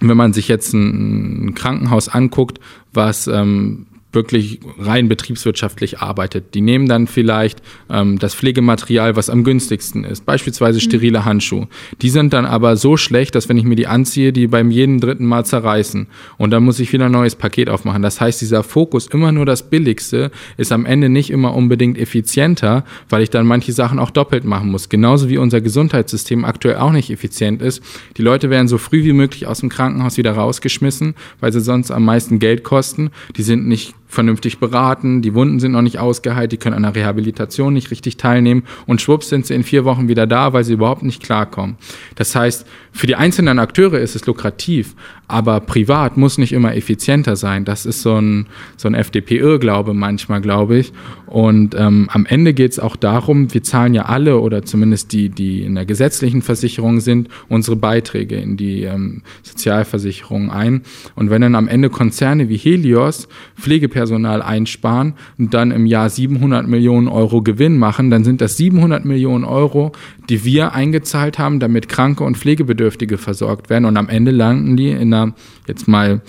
wenn man sich jetzt ein, Krankenhaus anguckt, was ähm, wirklich rein betriebswirtschaftlich arbeitet. Die nehmen dann vielleicht ähm, das Pflegematerial, was am günstigsten ist, beispielsweise sterile Handschuhe. Die sind dann aber so schlecht, dass wenn ich mir die anziehe, die beim jeden dritten Mal zerreißen. Und dann muss ich wieder ein neues Paket aufmachen. Das heißt, dieser Fokus, immer nur das Billigste, ist am Ende nicht immer unbedingt effizienter, weil ich dann manche Sachen auch doppelt machen muss. Genauso wie unser Gesundheitssystem aktuell auch nicht effizient ist. Die Leute werden so früh wie möglich aus dem Krankenhaus wieder rausgeschmissen, weil sie sonst am meisten Geld kosten. Die sind nicht vernünftig beraten, die Wunden sind noch nicht ausgeheilt, die können an der Rehabilitation nicht richtig teilnehmen und schwupps sind sie in vier Wochen wieder da, weil sie überhaupt nicht klarkommen. Das heißt, für die einzelnen Akteure ist es lukrativ, aber privat muss nicht immer effizienter sein. Das ist so ein, so ein FDP-Irrglaube manchmal, glaube ich. Und ähm, am Ende geht es auch darum, wir zahlen ja alle oder zumindest die, die in der gesetzlichen Versicherung sind, unsere Beiträge in die ähm, Sozialversicherung ein. Und wenn dann am Ende Konzerne wie Helios Pflegepersonal einsparen und dann im Jahr 700 Millionen Euro Gewinn machen, dann sind das 700 Millionen Euro, die wir eingezahlt haben, damit Kranke und Pflegebedürftige versorgt werden. Und am Ende landen die in einer, jetzt mal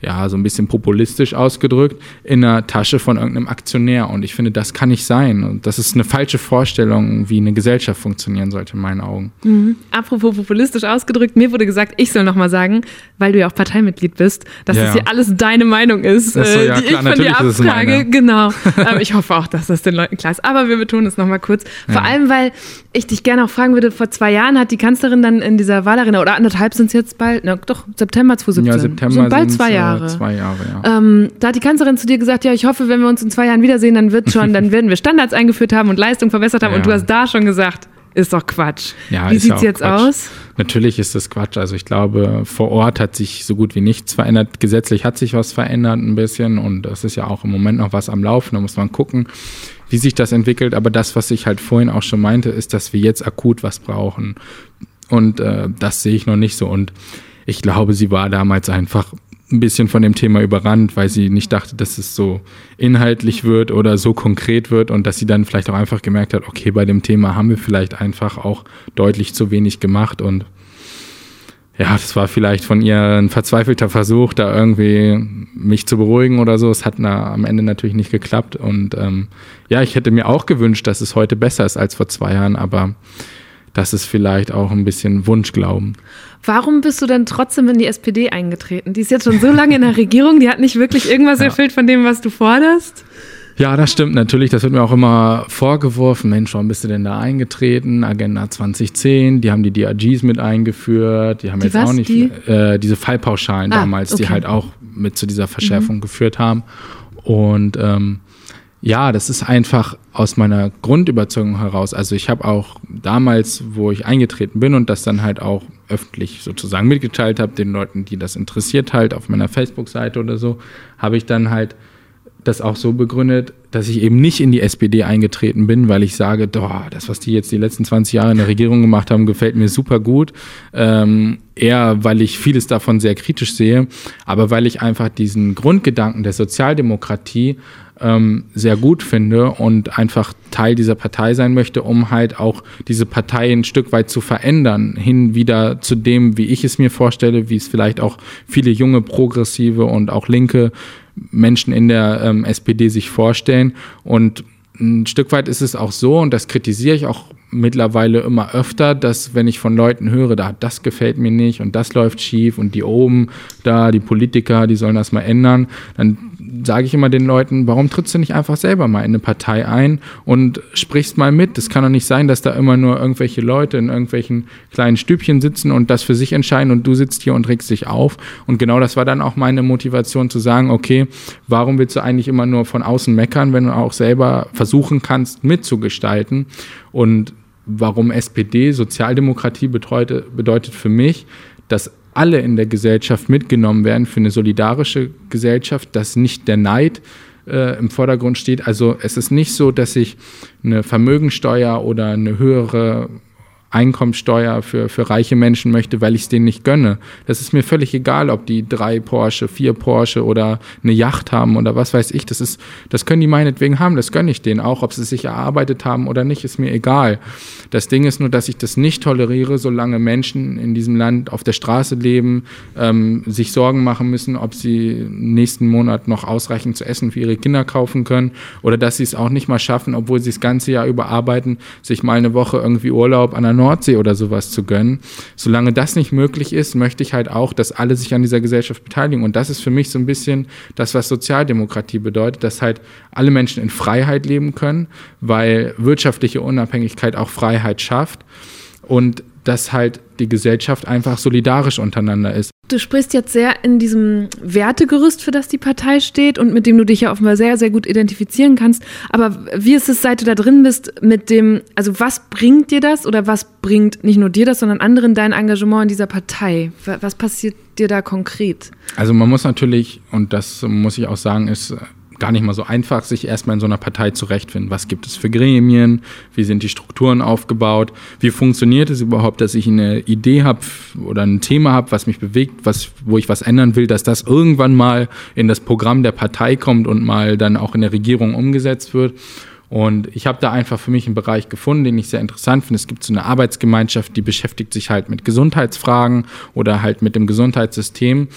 ja, so ein bisschen populistisch ausgedrückt, in einer Tasche von irgendeinem Aktionär. Und ich finde, das kann nicht sein. Und das ist eine falsche Vorstellung, wie eine Gesellschaft funktionieren sollte, in meinen Augen. Mhm. Apropos populistisch ausgedrückt, mir wurde gesagt, ich soll nochmal sagen, weil du ja auch Parteimitglied bist, dass ja. das hier alles deine Meinung ist, so, äh, ja, die klar, ich von dir abfrage. Genau. ähm, ich hoffe auch, dass das den Leuten klar ist. Aber wir betonen es nochmal kurz. Vor ja. allem, weil ich dich gerne auch fragen würde, vor zwei Jahren hat die Kanzlerin dann in dieser Wahlarena, oder anderthalb sind es jetzt bald, na, doch, September 2017. Ja, September sind bald zwei Jahre. Jahre. Zwei Jahre, ja. Ähm, da hat die Kanzlerin zu dir gesagt, ja, ich hoffe, wenn wir uns in zwei Jahren wiedersehen, dann wird schon, dann werden wir Standards eingeführt haben und Leistung verbessert haben. Ja. Und du hast da schon gesagt, ist doch Quatsch. Ja, Wie sieht es jetzt Quatsch. aus? Natürlich ist das Quatsch. Also ich glaube, vor Ort hat sich so gut wie nichts verändert. Gesetzlich hat sich was verändert ein bisschen und es ist ja auch im Moment noch was am Laufen. Da muss man gucken, wie sich das entwickelt. Aber das, was ich halt vorhin auch schon meinte, ist, dass wir jetzt akut was brauchen. Und äh, das sehe ich noch nicht so. Und ich glaube, sie war damals einfach ein bisschen von dem Thema überrannt, weil sie nicht dachte, dass es so inhaltlich wird oder so konkret wird und dass sie dann vielleicht auch einfach gemerkt hat, okay, bei dem Thema haben wir vielleicht einfach auch deutlich zu wenig gemacht und ja, das war vielleicht von ihr ein verzweifelter Versuch, da irgendwie mich zu beruhigen oder so. Es hat na, am Ende natürlich nicht geklappt und ähm, ja, ich hätte mir auch gewünscht, dass es heute besser ist als vor zwei Jahren, aber das ist vielleicht auch ein bisschen Wunschglauben. Warum bist du dann trotzdem in die SPD eingetreten? Die ist jetzt schon so lange in der Regierung, die hat nicht wirklich irgendwas ja. erfüllt von dem, was du forderst? Ja, das stimmt natürlich. Das wird mir auch immer vorgeworfen. Mensch, warum bist du denn da eingetreten? Agenda 2010, die haben die DRGs mit eingeführt. Die haben die jetzt was, auch nicht die? Äh, diese Fallpauschalen ah, damals, okay. die halt auch mit zu dieser Verschärfung mhm. geführt haben. Und ähm, ja, das ist einfach aus meiner Grundüberzeugung heraus. Also ich habe auch damals, wo ich eingetreten bin und das dann halt auch öffentlich sozusagen mitgeteilt habe, den Leuten, die das interessiert halt auf meiner Facebook-Seite oder so, habe ich dann halt das auch so begründet, dass ich eben nicht in die SPD eingetreten bin, weil ich sage, doch, das, was die jetzt die letzten 20 Jahre in der Regierung gemacht haben, gefällt mir super gut. Ähm, eher, weil ich vieles davon sehr kritisch sehe, aber weil ich einfach diesen Grundgedanken der Sozialdemokratie ähm, sehr gut finde und einfach Teil dieser Partei sein möchte, um halt auch diese Partei ein Stück weit zu verändern, hin wieder zu dem, wie ich es mir vorstelle, wie es vielleicht auch viele junge, progressive und auch linke Menschen in der ähm, SPD sich vorstellen. Und ein Stück weit ist es auch so, und das kritisiere ich auch mittlerweile immer öfter, dass wenn ich von Leuten höre, da das gefällt mir nicht und das läuft schief und die oben da, die Politiker, die sollen das mal ändern, dann sage ich immer den Leuten, warum trittst du nicht einfach selber mal in eine Partei ein und sprichst mal mit? Es kann doch nicht sein, dass da immer nur irgendwelche Leute in irgendwelchen kleinen Stübchen sitzen und das für sich entscheiden und du sitzt hier und regst dich auf. Und genau das war dann auch meine Motivation zu sagen, okay, warum willst du eigentlich immer nur von außen meckern, wenn du auch selber versuchen kannst, mitzugestalten? Und warum SPD Sozialdemokratie bedeutet, bedeutet für mich, dass alle in der Gesellschaft mitgenommen werden für eine solidarische Gesellschaft, dass nicht der Neid äh, im Vordergrund steht. Also es ist nicht so, dass ich eine Vermögensteuer oder eine höhere Einkommensteuer für, für reiche Menschen möchte, weil ich es denen nicht gönne. Das ist mir völlig egal, ob die drei Porsche, vier Porsche oder eine Yacht haben oder was weiß ich. Das ist, das können die meinetwegen haben, das gönne ich denen auch. Ob sie sich erarbeitet haben oder nicht, ist mir egal. Das Ding ist nur, dass ich das nicht toleriere, solange Menschen in diesem Land auf der Straße leben, ähm, sich Sorgen machen müssen, ob sie nächsten Monat noch ausreichend zu essen für ihre Kinder kaufen können oder dass sie es auch nicht mal schaffen, obwohl sie das ganze Jahr überarbeiten, sich mal eine Woche irgendwie Urlaub an einer Nordsee oder sowas zu gönnen. Solange das nicht möglich ist, möchte ich halt auch, dass alle sich an dieser Gesellschaft beteiligen. Und das ist für mich so ein bisschen das, was Sozialdemokratie bedeutet, dass halt alle Menschen in Freiheit leben können, weil wirtschaftliche Unabhängigkeit auch Freiheit schafft. Und dass halt die Gesellschaft einfach solidarisch untereinander ist. Du sprichst jetzt sehr in diesem Wertegerüst, für das die Partei steht und mit dem du dich ja offenbar sehr, sehr gut identifizieren kannst. Aber wie ist es, seit du da drin bist, mit dem, also was bringt dir das oder was bringt nicht nur dir das, sondern anderen dein Engagement in dieser Partei? Was passiert dir da konkret? Also man muss natürlich, und das muss ich auch sagen, ist gar nicht mal so einfach, sich erstmal in so einer Partei zurechtfinden. Was gibt es für Gremien? Wie sind die Strukturen aufgebaut? Wie funktioniert es überhaupt, dass ich eine Idee habe oder ein Thema habe, was mich bewegt, was, wo ich was ändern will, dass das irgendwann mal in das Programm der Partei kommt und mal dann auch in der Regierung umgesetzt wird? Und ich habe da einfach für mich einen Bereich gefunden, den ich sehr interessant finde. Es gibt so eine Arbeitsgemeinschaft, die beschäftigt sich halt mit Gesundheitsfragen oder halt mit dem Gesundheitssystem.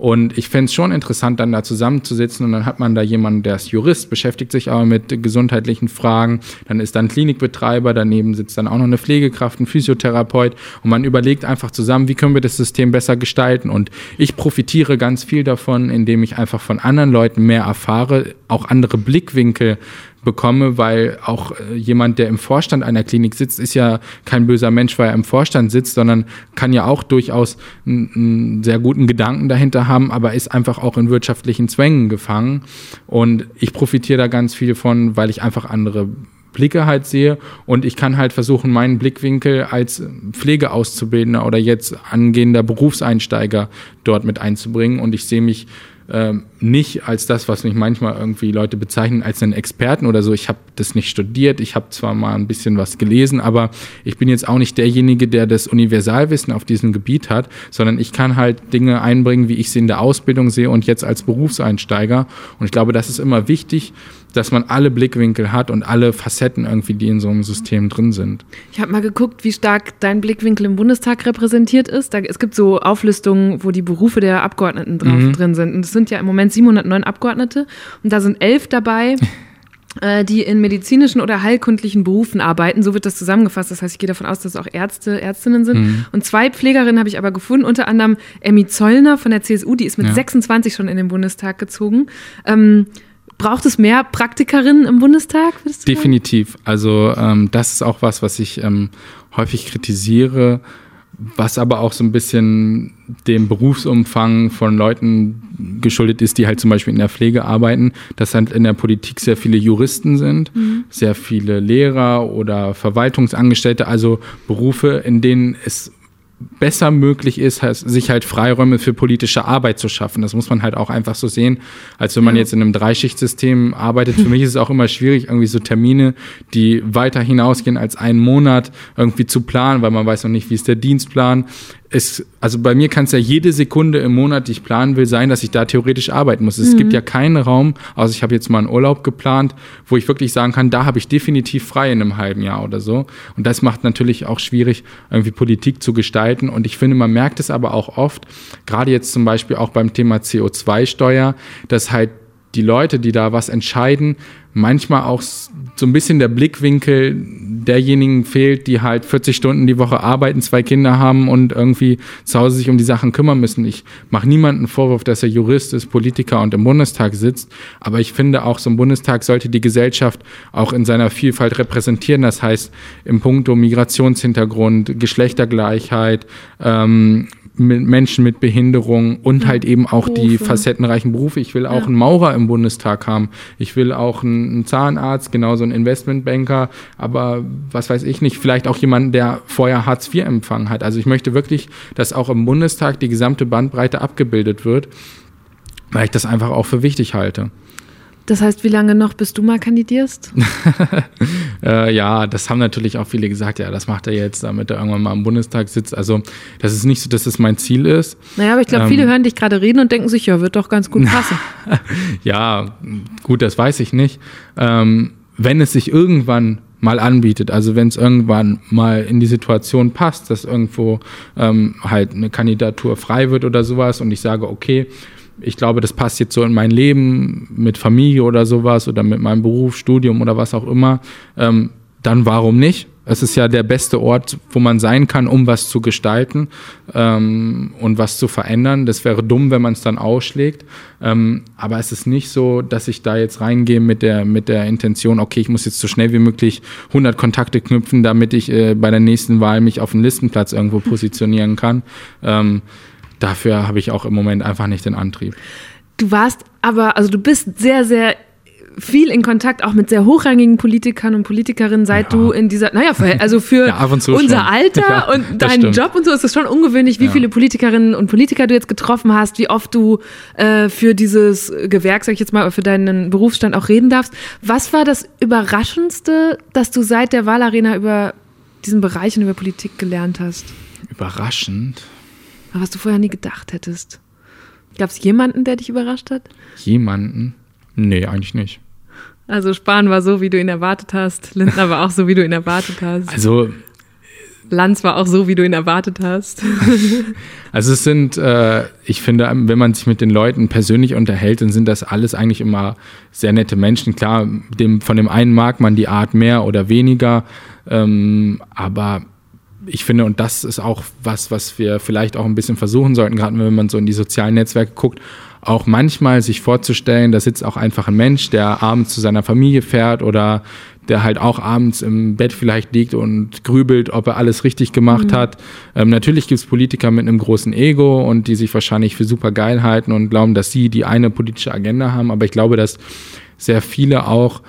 Und ich fände es schon interessant, dann da zusammenzusitzen und dann hat man da jemanden, der ist Jurist, beschäftigt sich aber mit gesundheitlichen Fragen. Dann ist dann Klinikbetreiber, daneben sitzt dann auch noch eine Pflegekraft, ein Physiotherapeut und man überlegt einfach zusammen, wie können wir das System besser gestalten. Und ich profitiere ganz viel davon, indem ich einfach von anderen Leuten mehr erfahre, auch andere Blickwinkel bekomme, weil auch äh, jemand, der im Vorstand einer Klinik sitzt, ist ja kein böser Mensch, weil er im Vorstand sitzt, sondern kann ja auch durchaus einen, sehr guten Gedanken dahinter haben, aber ist einfach auch in wirtschaftlichen Zwängen gefangen. Und ich profitiere da ganz viel von, weil ich einfach andere Blicke halt sehe und ich kann halt versuchen, meinen Blickwinkel als Pflegeauszubildender oder jetzt angehender Berufseinsteiger dort mit einzubringen und ich sehe mich ähm, nicht als das, was mich manchmal irgendwie Leute bezeichnen, als einen Experten oder so. Ich habe das nicht studiert, ich habe zwar mal ein bisschen was gelesen, aber ich bin jetzt auch nicht derjenige, der das Universalwissen auf diesem Gebiet hat, sondern ich kann halt Dinge einbringen, wie ich sie in der Ausbildung sehe und jetzt als Berufseinsteiger. Und ich glaube, das ist immer wichtig, dass man alle Blickwinkel hat und alle Facetten irgendwie, die in so einem System drin sind. Ich habe mal geguckt, wie stark dein Blickwinkel im Bundestag repräsentiert ist. Da, es gibt so Auflistungen, wo die Berufe der Abgeordneten drauf mhm. drin sind. Und es sind ja im Moment 709 Abgeordnete und da sind elf dabei. Äh, die in medizinischen oder heilkundlichen Berufen arbeiten. So wird das zusammengefasst. Das heißt, ich gehe davon aus, dass es auch Ärzte, Ärztinnen sind. Mhm. Und zwei Pflegerinnen habe ich aber gefunden, unter anderem Emmy Zollner von der CSU, die ist mit ja. 26 schon in den Bundestag gezogen. Ähm, Braucht es mehr Praktikerinnen im Bundestag? Definitiv. Also ähm, das ist auch was, was ich ähm, häufig kritisiere, was aber auch so ein bisschen dem Berufsumfang von Leuten geschuldet ist, die halt zum Beispiel in der Pflege arbeiten, dass halt in der Politik sehr viele Juristen sind, mhm. sehr viele Lehrer oder Verwaltungsangestellte, also Berufe, in denen es besser möglich ist, sich halt Freiräume für politische Arbeit zu schaffen. Das muss man halt auch einfach so sehen, als wenn man jetzt in einem Dreischichtsystem arbeitet. Für mich ist es auch immer schwierig, irgendwie so Termine, die weiter hinausgehen als einen Monat irgendwie zu planen, weil man weiß noch nicht, wie ist der Dienstplan es, also bei mir kann es ja jede Sekunde im Monat, die ich planen will, sein, dass ich da theoretisch arbeiten muss. Es mhm. gibt ja keinen Raum, also ich habe jetzt mal einen Urlaub geplant, wo ich wirklich sagen kann, da habe ich definitiv frei in einem halben Jahr oder so. Und das macht natürlich auch schwierig, irgendwie Politik zu gestalten. Und ich finde, man merkt es aber auch oft, gerade jetzt zum Beispiel auch beim Thema CO2-Steuer, dass halt die Leute, die da was entscheiden, manchmal auch so ein bisschen der Blickwinkel derjenigen fehlt, die halt 40 Stunden die Woche arbeiten, zwei Kinder haben und irgendwie zu Hause sich um die Sachen kümmern müssen. Ich mache niemanden Vorwurf, dass er Jurist ist, Politiker und im Bundestag sitzt, aber ich finde auch so ein Bundestag sollte die Gesellschaft auch in seiner Vielfalt repräsentieren. Das heißt, im Punkto Migrationshintergrund, Geschlechtergleichheit, ähm, mit Menschen mit Behinderung und halt eben auch Berufe. die facettenreichen Berufe. Ich will auch ja. einen Maurer im Bundestag haben. Ich will auch einen Zahnarzt, genauso einen Investmentbanker, aber was weiß ich nicht, vielleicht auch jemanden, der vorher Hartz IV empfangen hat. Also ich möchte wirklich, dass auch im Bundestag die gesamte Bandbreite abgebildet wird, weil ich das einfach auch für wichtig halte. Das heißt, wie lange noch, bis du mal kandidierst? äh, ja, das haben natürlich auch viele gesagt, ja, das macht er jetzt, damit er irgendwann mal im Bundestag sitzt. Also, das ist nicht so, dass das mein Ziel ist. Naja, aber ich glaube, ähm, viele hören dich gerade reden und denken sich, ja, wird doch ganz gut passen. ja, gut, das weiß ich nicht. Ähm, wenn es sich irgendwann mal anbietet. Also wenn es irgendwann mal in die Situation passt, dass irgendwo ähm, halt eine Kandidatur frei wird oder sowas und ich sage, okay, ich glaube, das passt jetzt so in mein Leben mit Familie oder sowas oder mit meinem Beruf, Studium oder was auch immer, ähm, dann warum nicht? Es ist ja der beste Ort, wo man sein kann, um was zu gestalten ähm, und was zu verändern. Das wäre dumm, wenn man es dann ausschlägt. Ähm, aber es ist nicht so, dass ich da jetzt reingehe mit der, mit der Intention, okay, ich muss jetzt so schnell wie möglich 100 Kontakte knüpfen, damit ich äh, bei der nächsten Wahl mich auf einen Listenplatz irgendwo positionieren kann. Ähm, dafür habe ich auch im Moment einfach nicht den Antrieb. Du warst aber, also du bist sehr, sehr viel in Kontakt auch mit sehr hochrangigen Politikern und Politikerinnen, seit ja. du in dieser, naja, also für ja, unser schon. Alter ja, und deinen stimmt. Job und so ist es schon ungewöhnlich, wie viele Politikerinnen und Politiker du jetzt getroffen hast, wie oft du äh, für dieses Gewerk, sag ich jetzt mal, für deinen Berufsstand auch reden darfst. Was war das Überraschendste, dass du seit der Wahlarena über diesen Bereich und über Politik gelernt hast? Überraschend? Was du vorher nie gedacht hättest. Gab es jemanden, der dich überrascht hat? Jemanden? Nee, eigentlich nicht. Also Spahn war so, wie du ihn erwartet hast. Lindner war auch so, wie du ihn erwartet hast. Also Lanz war auch so, wie du ihn erwartet hast. also es sind, äh, ich finde, wenn man sich mit den Leuten persönlich unterhält, dann sind das alles eigentlich immer sehr nette Menschen. Klar, dem, von dem einen mag man die Art mehr oder weniger, ähm, aber ich finde, und das ist auch was, was wir vielleicht auch ein bisschen versuchen sollten, gerade wenn man so in die sozialen Netzwerke guckt, auch manchmal sich vorzustellen, da sitzt auch einfach ein Mensch, der abends zu seiner Familie fährt oder der halt auch abends im Bett vielleicht liegt und grübelt, ob er alles richtig gemacht mhm. hat. Ähm, natürlich gibt es Politiker mit einem großen Ego und die sich wahrscheinlich für super geil halten und glauben, dass sie die eine politische Agenda haben. Aber ich glaube, dass sehr viele auch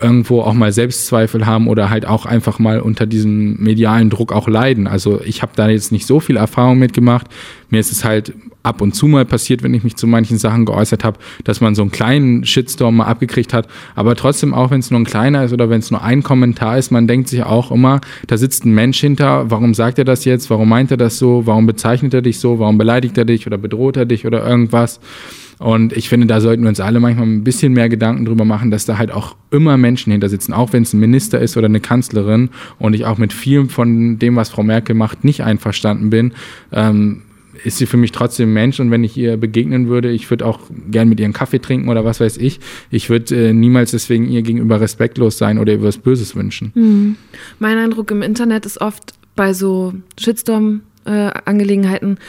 irgendwo auch mal Selbstzweifel haben oder halt auch einfach mal unter diesem medialen Druck auch leiden. Also ich habe da jetzt nicht so viel Erfahrung mitgemacht. Mir ist es halt ab und zu mal passiert, wenn ich mich zu manchen Sachen geäußert habe, dass man so einen kleinen Shitstorm mal abgekriegt hat. Aber trotzdem, auch wenn es nur ein kleiner ist oder wenn es nur ein Kommentar ist, man denkt sich auch immer, da sitzt ein Mensch hinter, warum sagt er das jetzt, warum meint er das so, warum bezeichnet er dich so, warum beleidigt er dich oder bedroht er dich oder irgendwas. Und ich finde, da sollten wir uns alle manchmal ein bisschen mehr Gedanken drüber machen, dass da halt auch immer Menschen hinter sitzen, auch wenn es ein Minister ist oder eine Kanzlerin und ich auch mit vielem von dem, was Frau Merkel macht, nicht einverstanden bin. Ähm, ist sie für mich trotzdem Mensch und wenn ich ihr begegnen würde, ich würde auch gern mit ihr einen Kaffee trinken oder was weiß ich. Ich würde äh, niemals deswegen ihr gegenüber respektlos sein oder ihr was Böses wünschen. Mhm. Mein Eindruck im Internet ist oft bei so Shitstorm-Angelegenheiten, äh,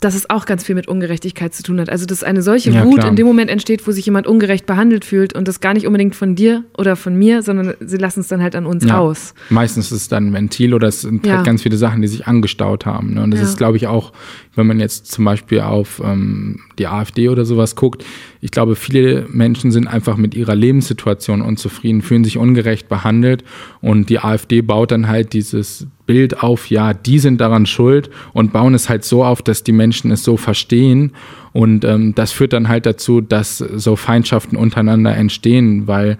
dass es auch ganz viel mit Ungerechtigkeit zu tun hat. Also, dass eine solche ja, Wut klar. in dem Moment entsteht, wo sich jemand ungerecht behandelt fühlt und das gar nicht unbedingt von dir oder von mir, sondern sie lassen es dann halt an uns ja. aus. Meistens ist es dann ein Ventil oder es sind halt ja. halt ganz viele Sachen, die sich angestaut haben. Ne? Und das ist, glaube ich, auch, wenn man jetzt zum Beispiel auf ähm, die AfD oder sowas guckt, ich glaube, viele Menschen sind einfach mit ihrer Lebenssituation unzufrieden, fühlen sich ungerecht behandelt und die AfD baut dann halt dieses Bild auf, ja, die sind daran schuld und bauen es halt so auf, dass die Menschen es so verstehen und ähm, das führt dann halt dazu, dass so Feindschaften untereinander entstehen, weil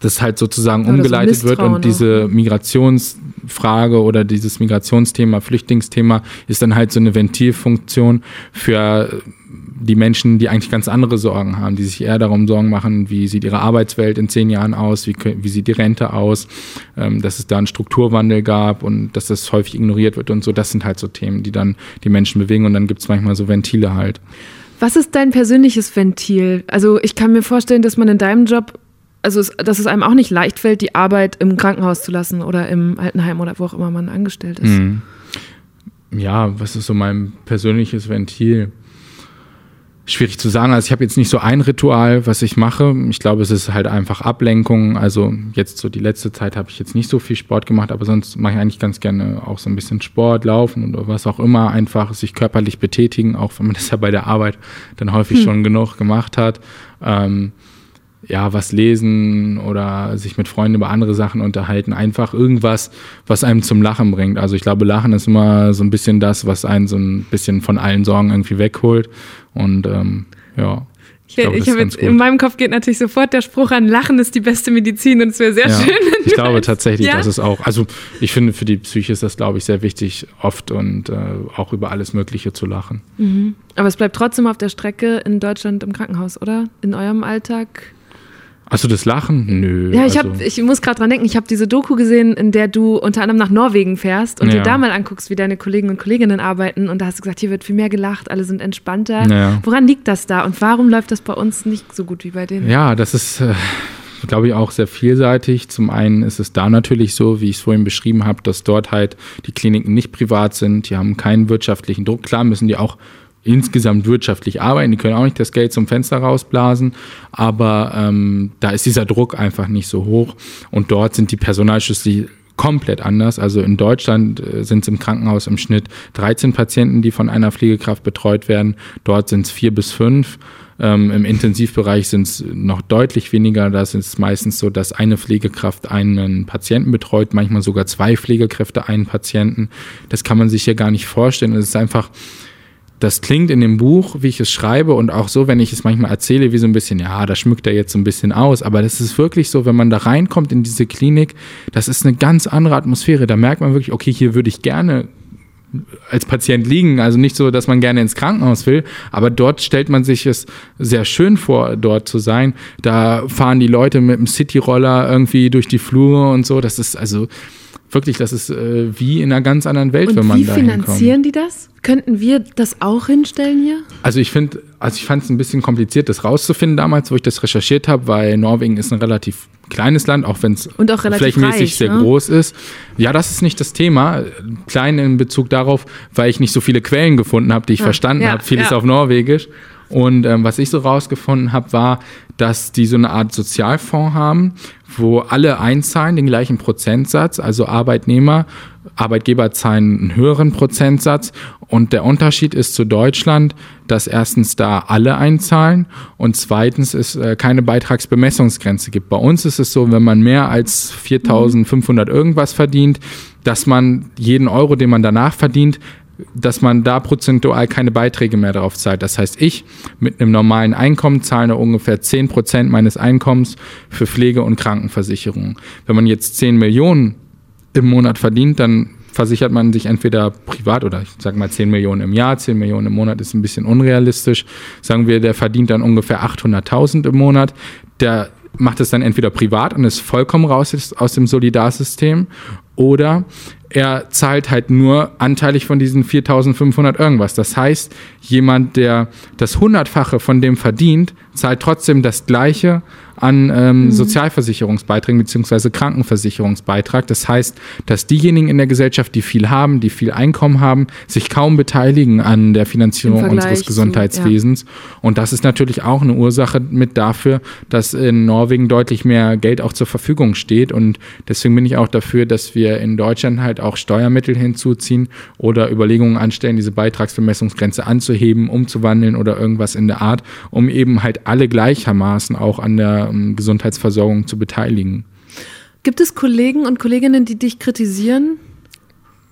das halt sozusagen ja, umgeleitet wird und diese Migrationsfrage oder dieses Migrationsthema, Flüchtlingsthema ist dann halt so eine Ventilfunktion für die Menschen, die eigentlich ganz andere Sorgen haben, die sich eher darum Sorgen machen, wie sieht ihre Arbeitswelt in zehn Jahren aus, wie, wie sieht die Rente aus, ähm, dass es da einen Strukturwandel gab und dass das häufig ignoriert wird und so. Das sind halt so Themen, die dann die Menschen bewegen und dann gibt es manchmal so Ventile halt. Was ist dein persönliches Ventil? Also ich kann mir vorstellen, dass man in deinem Job also es, dass es einem auch nicht leicht fällt, die Arbeit im Krankenhaus zu lassen oder im Altenheim oder wo auch immer man angestellt ist. Mhm. Ja, was ist so mein persönliches Ventil? Schwierig zu sagen. Also ich habe jetzt nicht so ein Ritual, was ich mache. Ich glaube, es ist halt einfach Ablenkung. Also jetzt so die letzte Zeit habe ich jetzt nicht so viel Sport gemacht, aber sonst mache ich eigentlich ganz gerne auch so ein bisschen Sport, Laufen oder was auch immer. Einfach sich körperlich betätigen, auch wenn man das ja bei der Arbeit dann häufig hm. schon genug gemacht hat. Ähm, ja, was lesen oder sich mit Freunden über andere Sachen unterhalten. Einfach irgendwas, was einem zum Lachen bringt. Also ich glaube, Lachen ist immer so ein bisschen das, was einen so ein bisschen von allen Sorgen irgendwie wegholt. Und ähm, ja. Ich, ich, ich habe jetzt in meinem Kopf geht natürlich sofort der Spruch an, Lachen ist die beste Medizin und es wäre sehr ja, schön. Ich glaube tatsächlich, ja? dass es auch, also ich finde für die Psyche ist das, glaube ich, sehr wichtig, oft und äh, auch über alles Mögliche zu lachen. Mhm. Aber es bleibt trotzdem auf der Strecke in Deutschland im Krankenhaus, oder? In eurem Alltag? Also das Lachen? Nö. Ja, ich, also. hab, ich muss gerade dran denken, ich habe diese Doku gesehen, in der du unter anderem nach Norwegen fährst und ja. dir da mal anguckst, wie deine Kollegen und Kolleginnen arbeiten. Und da hast du gesagt, hier wird viel mehr gelacht, alle sind entspannter. Ja. Woran liegt das da und warum läuft das bei uns nicht so gut wie bei denen? Ja, das ist, äh, glaube ich, auch sehr vielseitig. Zum einen ist es da natürlich so, wie ich es vorhin beschrieben habe, dass dort halt die Kliniken nicht privat sind, die haben keinen wirtschaftlichen Druck. Klar müssen die auch insgesamt wirtschaftlich arbeiten. Die können auch nicht das Geld zum Fenster rausblasen, aber ähm, da ist dieser Druck einfach nicht so hoch. Und dort sind die Personalschlüssel komplett anders. Also in Deutschland äh, sind es im Krankenhaus im Schnitt 13 Patienten, die von einer Pflegekraft betreut werden. Dort sind es vier bis fünf. Ähm, Im Intensivbereich sind es noch deutlich weniger. Da ist es meistens so, dass eine Pflegekraft einen Patienten betreut, manchmal sogar zwei Pflegekräfte einen Patienten. Das kann man sich hier gar nicht vorstellen. Es ist einfach das klingt in dem Buch, wie ich es schreibe und auch so, wenn ich es manchmal erzähle, wie so ein bisschen, ja, da schmückt er jetzt so ein bisschen aus. Aber das ist wirklich so, wenn man da reinkommt in diese Klinik, das ist eine ganz andere Atmosphäre. Da merkt man wirklich, okay, hier würde ich gerne als Patient liegen. Also nicht so, dass man gerne ins Krankenhaus will, aber dort stellt man sich es sehr schön vor, dort zu sein. Da fahren die Leute mit dem Cityroller irgendwie durch die Flure und so. Das ist also wirklich, das ist äh, wie in einer ganz anderen Welt, und wenn man da Wie finanzieren die das? Könnten wir das auch hinstellen hier? Also ich finde, also ich fand es ein bisschen kompliziert, das rauszufinden damals, wo ich das recherchiert habe, weil Norwegen ist ein relativ kleines Land, auch wenn es flächenmäßig reich, sehr ne? groß ist. Ja, das ist nicht das Thema. Klein in Bezug darauf, weil ich nicht so viele Quellen gefunden habe, die ich ja, verstanden ja, habe. Vieles ja. auf Norwegisch. Und ähm, was ich so rausgefunden habe, war, dass die so eine Art Sozialfonds haben, wo alle einzahlen den gleichen Prozentsatz, also Arbeitnehmer, Arbeitgeber zahlen einen höheren Prozentsatz. Und der Unterschied ist zu Deutschland, dass erstens da alle einzahlen und zweitens es äh, keine Beitragsbemessungsgrenze gibt. Bei uns ist es so, wenn man mehr als 4.500 irgendwas verdient, dass man jeden Euro, den man danach verdient, dass man da prozentual keine Beiträge mehr darauf zahlt. Das heißt, ich mit einem normalen Einkommen zahle ungefähr 10 Prozent meines Einkommens für Pflege- und Krankenversicherung. Wenn man jetzt 10 Millionen im Monat verdient, dann versichert man sich entweder privat oder ich sage mal 10 Millionen im Jahr, 10 Millionen im Monat ist ein bisschen unrealistisch. Sagen wir, der verdient dann ungefähr 800.000 im Monat. Der macht es dann entweder privat und ist vollkommen raus aus dem Solidarsystem oder er zahlt halt nur anteilig von diesen 4500 irgendwas. Das heißt, jemand, der das Hundertfache von dem verdient, zahlt trotzdem das Gleiche an ähm, mhm. Sozialversicherungsbeiträgen beziehungsweise Krankenversicherungsbeitrag. Das heißt, dass diejenigen in der Gesellschaft, die viel haben, die viel Einkommen haben, sich kaum beteiligen an der Finanzierung unseres Gesundheitswesens. Zu, ja. Und das ist natürlich auch eine Ursache mit dafür, dass in Norwegen deutlich mehr Geld auch zur Verfügung steht. Und deswegen bin ich auch dafür, dass wir in Deutschland halt auch Steuermittel hinzuziehen oder Überlegungen anstellen, diese Beitragsbemessungsgrenze anzuheben, umzuwandeln oder irgendwas in der Art, um eben halt alle gleichermaßen auch an der ähm, Gesundheitsversorgung zu beteiligen. Gibt es Kollegen und Kolleginnen, die dich kritisieren?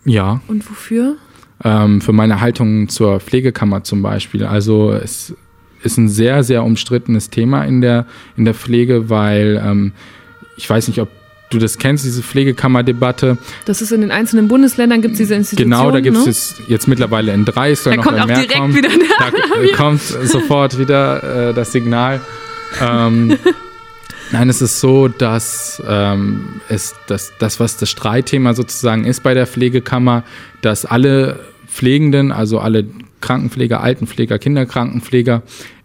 Ja. Und wofür? Ähm, für meine Haltung zur Pflegekammer zum Beispiel. Also es ist ein sehr, sehr umstrittenes Thema in der, in der Pflege, weil ähm, ich weiß nicht, ob du das kennst, diese Pflegekammerdebatte. Das ist in den einzelnen Bundesländern gibt es diese Institutionen. Genau, da gibt es ne? jetzt mittlerweile in drei, es soll da noch kommt auch mehr direkt kommen. Wieder da kommt sofort wieder äh, das Signal. Ähm, Nein, es ist so, dass ähm, es, dass das, was das Streitthema sozusagen ist bei der Pflegekammer, dass alle Pflegenden, also alle Krankenpfleger, Altenpfleger, Kinderkrankenpfleger